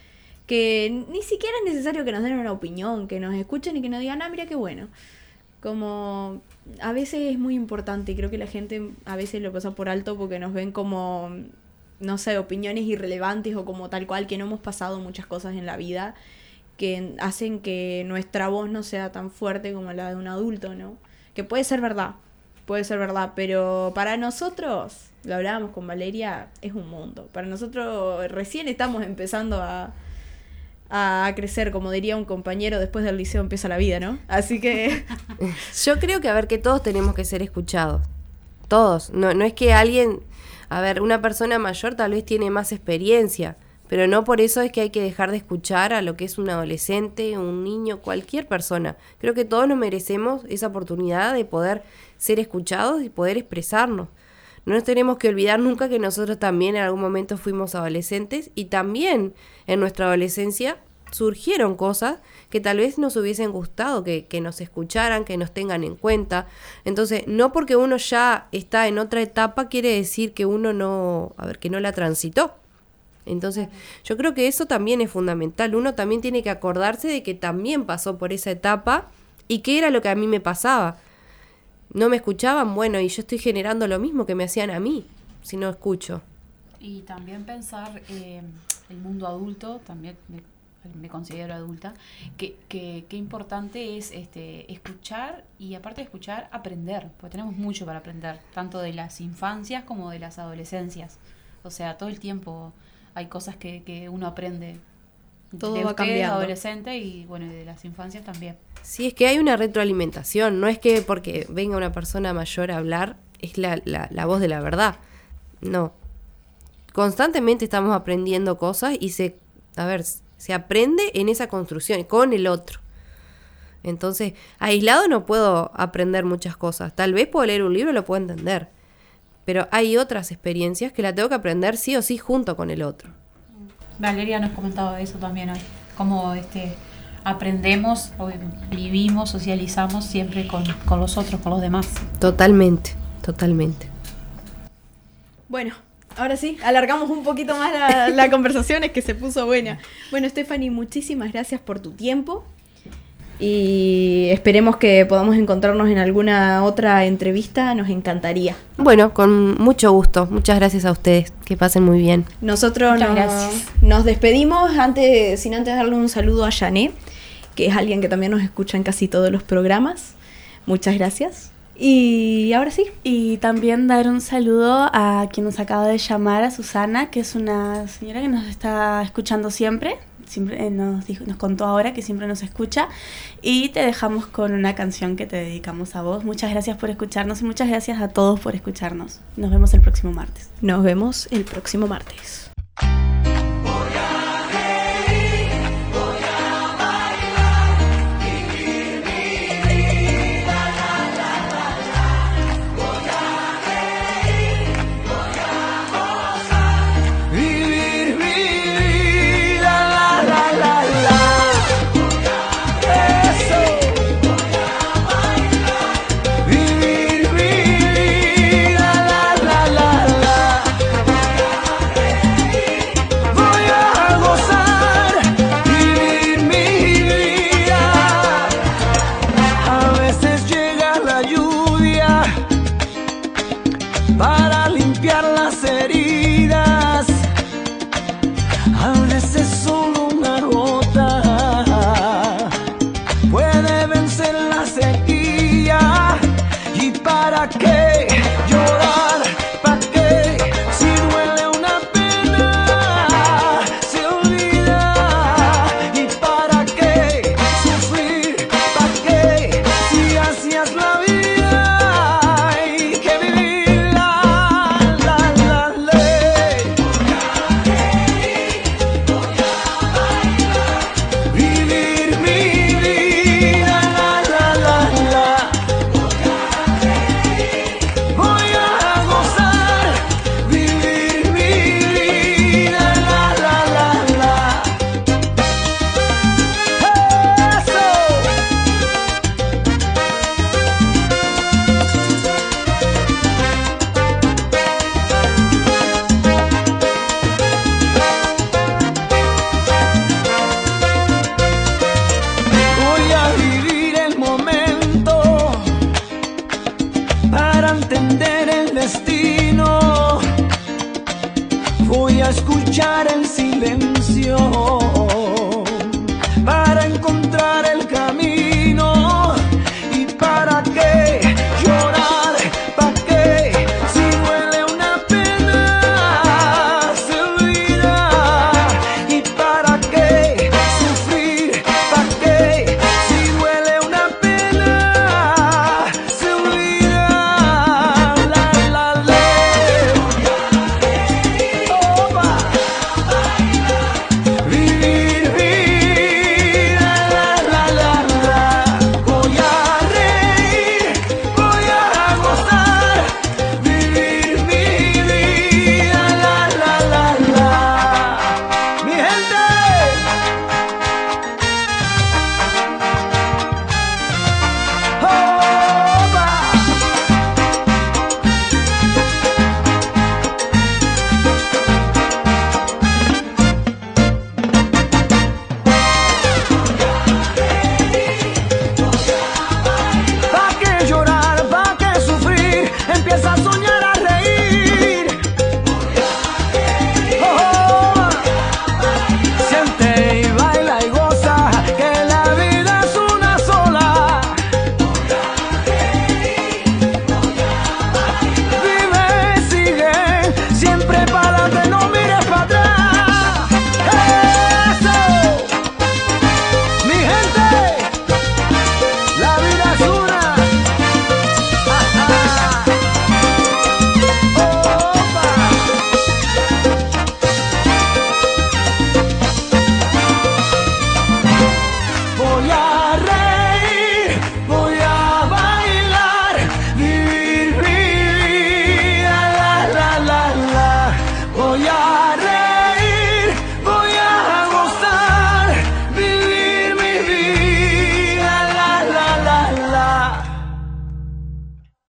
que ni siquiera es necesario que nos den una opinión, que nos escuchen y que nos digan, ah, mira qué bueno. Como a veces es muy importante creo que la gente a veces lo pasa por alto porque nos ven como no sé, opiniones irrelevantes o como tal cual, que no hemos pasado muchas cosas en la vida que hacen que nuestra voz no sea tan fuerte como la de un adulto, ¿no? Que puede ser verdad, puede ser verdad, pero para nosotros, lo hablábamos con Valeria, es un mundo. Para nosotros recién estamos empezando a, a crecer, como diría un compañero, después del liceo empieza la vida, ¿no? Así que... Yo creo que, a ver, que todos tenemos que ser escuchados. Todos. No, no es que alguien, a ver, una persona mayor tal vez tiene más experiencia, pero no por eso es que hay que dejar de escuchar a lo que es un adolescente, un niño, cualquier persona. Creo que todos nos merecemos esa oportunidad de poder ser escuchados y poder expresarnos. No nos tenemos que olvidar nunca que nosotros también en algún momento fuimos adolescentes y también en nuestra adolescencia surgieron cosas que tal vez nos hubiesen gustado, que, que, nos escucharan, que nos tengan en cuenta. Entonces, no porque uno ya está en otra etapa quiere decir que uno no, a ver, que no la transitó. Entonces, yo creo que eso también es fundamental. Uno también tiene que acordarse de que también pasó por esa etapa y qué era lo que a mí me pasaba. No me escuchaban, bueno, y yo estoy generando lo mismo que me hacían a mí, si no escucho. Y también pensar eh, el mundo adulto, también me, me considero adulta, que, que, que, importante es este, escuchar y aparte de escuchar, aprender, porque tenemos mucho para aprender, tanto de las infancias como de las adolescencias. O sea, todo el tiempo hay cosas que, que uno aprende. Todo de va usted, cambiando. adolescente y bueno, de las infancias también. Sí, es que hay una retroalimentación, no es que porque venga una persona mayor a hablar es la, la, voz de la verdad. No. Constantemente estamos aprendiendo cosas y se, a ver, se aprende en esa construcción, con el otro. Entonces, aislado no puedo aprender muchas cosas. Tal vez puedo leer un libro y lo puedo entender. Pero hay otras experiencias que la tengo que aprender sí o sí junto con el otro. Valeria nos comentaba eso también hoy. Cómo este, aprendemos, vivimos, socializamos siempre con, con los otros, con los demás. Totalmente, totalmente. Bueno, ahora sí, alargamos un poquito más la, la conversación, es que se puso buena. Bueno, Stephanie, muchísimas gracias por tu tiempo. Y esperemos que podamos encontrarnos en alguna otra entrevista, nos encantaría. Bueno, con mucho gusto. Muchas gracias a ustedes. Que pasen muy bien. Nosotros nos despedimos antes, sin antes darle un saludo a Jané, que es alguien que también nos escucha en casi todos los programas. Muchas gracias. Y ahora sí. Y también dar un saludo a quien nos acaba de llamar, a Susana, que es una señora que nos está escuchando siempre. Siempre eh, nos, dijo, nos contó ahora que siempre nos escucha. Y te dejamos con una canción que te dedicamos a vos. Muchas gracias por escucharnos y muchas gracias a todos por escucharnos. Nos vemos el próximo martes. Nos vemos el próximo martes.